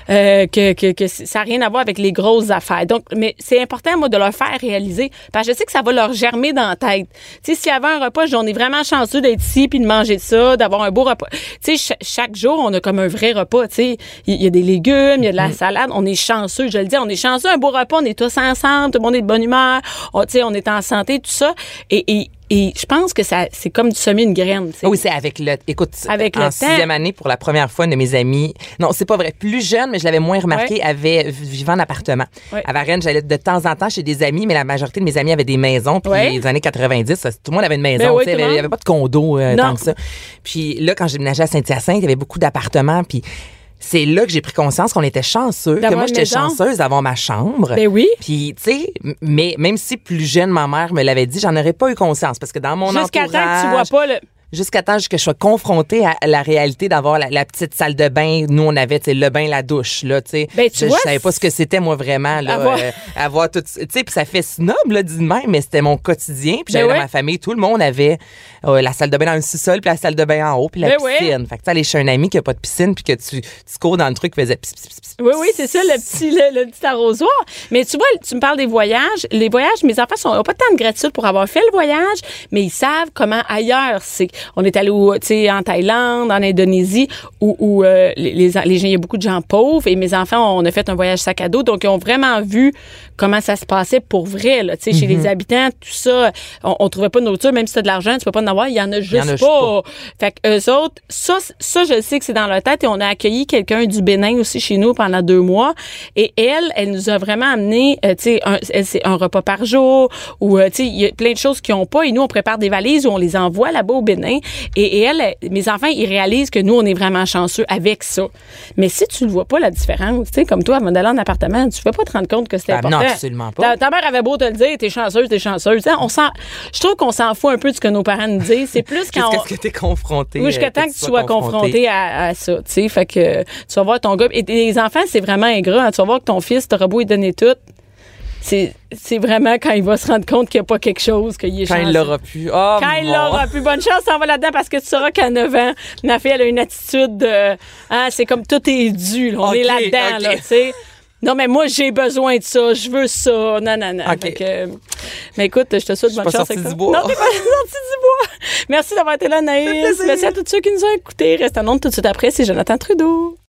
euh, que, que, que ça n'a rien à voir avec les grosses affaires. Donc, mais c'est important, moi, de leur faire réaliser. Parce que je sais que ça va leur germer dans la tête. Tu sais, s'il y avait un repas, on est vraiment chanceux d'être ici puis de manger ça, d'avoir un beau repas. Tu sais, cha- chaque jour, on a comme un vrai repas. Tu sais, il y a des légumes, il y a de la salade. On est chanceux, je le dis, on est chanceux, un beau repas, on est tous ensemble, tout le monde est de bonne humeur, on, tu sais, on est en santé, tout ça. Et, et, et je pense que ça, c'est comme de semer une graine. Oui, c'est avec le. Écoute, Avec en le temps. sixième année, pour la première fois, une de mes amies. Non, c'est pas vrai. Plus jeune, mais je l'avais moins remarqué, avait vivant en appartement. Ouais. À Varennes, j'allais de temps en temps chez des amis, mais la majorité de mes amis avaient des maisons. Puis Ouais. les années 90, ça, tout le monde avait une maison. Ben il n'y avait pas de condo euh, Non. tant que ça. Puis là, quand j'ai déménagé à Saint-Hyacinthe, il y avait beaucoup d'appartements. Puis c'est là que j'ai pris conscience qu'on était chanceux, que moi, j'étais chanceuse d'avoir ma chambre. Ben oui. Puis, tu sais, mais même si plus jeune, ma mère me l'avait dit, j'en aurais pas eu conscience parce que dans mon Jusqu'à temps que tu entourage... vois pas le. Jusqu'à temps que je sois confrontée à la réalité d'avoir la, la petite salle de bain. Nous, on avait, le bain, la douche, là, tu. Ben, tu je, vois, je savais pas ce que c'était, moi, vraiment, là. Avoir- euh, avoir tout, tu sais, puis ça fait snob, là, dit même, mais c'était mon quotidien. Puis j'avais Ben dans ouais. ma famille, tout le monde avait euh, la salle de bain dans le sous-sol, puis la salle de bain en haut, puis la Ben ouais. piscine. Fait que, tu aller chez un ami qui a pas de piscine, puis que tu, tu cours dans le truc, faisait pss, pss, pss, pss, Oui, oui, c'est ça, le petit, le, le petit arrosoir. Mais tu vois, tu me parles des voyages. Les voyages, mes enfants n'ont pas tant de gratitude pour avoir fait le voyage, mais ils savent comment ailleurs c'est. On est allé au- tu sais, en Thaïlande, en Indonésie, où, où, euh, les, les, les gens, il y a beaucoup de gens pauvres, et mes enfants, on a fait un voyage sac à dos, donc ils ont vraiment vu comment ça se passait pour vrai, là, tu sais, chez Mhm. les habitants, tout ça. On, on trouvait pas de nourriture, même si tu as de l'argent, tu peux pas en avoir, il y en a juste en a juste pas. Fait que eux autres, ça, ça, je sais que c'est dans leur tête et on a accueilli quelqu'un du Bénin aussi chez nous pendant deux mois. Et elle, elle nous a vraiment amené, euh, tu sais, c'est un repas par jour ou, euh, tu sais, il y a plein de choses qu'ils ont pas et nous, on prépare des valises où on les envoie là-bas au Bénin. Et, et elle, mes enfants, ils réalisent que nous, on est vraiment chanceux avec ça. Mais si tu ne vois pas la différence, tu sais, comme toi, avant d'aller en appartement, tu ne peux pas te rendre compte que c'est Ah, important. non, absolument pas. Ta, ta mère avait beau te le dire, t'es chanceuse, t'es chanceuse. On je trouve qu'on s'en fout un peu de ce que nos parents nous disent. C'est plus quand on, Jusqu'à ce que t'es confronté. oui, jusqu'à euh, temps que tu sois confronté à, à ça, tu sais. Fait que tu vas voir ton gars. Et les enfants, c'est vraiment ingrat. hein. Tu vas voir que ton fils, t'auras beau lui donner tout. C'est, c'est vraiment quand il va se rendre compte qu'il n'y a pas quelque chose, qu'il est Quand il l'aura pu. Oh, Quand il l'aura plus bonne chance, t'en vas là-dedans parce que tu sauras qu'à 9 ans, ma fille, elle a une attitude de, ah, c'est comme tout est dû, là. On est là-dedans, là, tu sais. Non, mais moi, j'ai besoin de ça. Je veux ça. Non, non, non. Mais écoute, je te souhaite bonne pas chance sortie avec ça. du bois. Non, t'es pas sortie du bois. Merci d'avoir été là, Naïs. Merci à tous ceux qui nous ont écoutés. Reste en onde tout de suite après. C'est Jonathan Trudeau.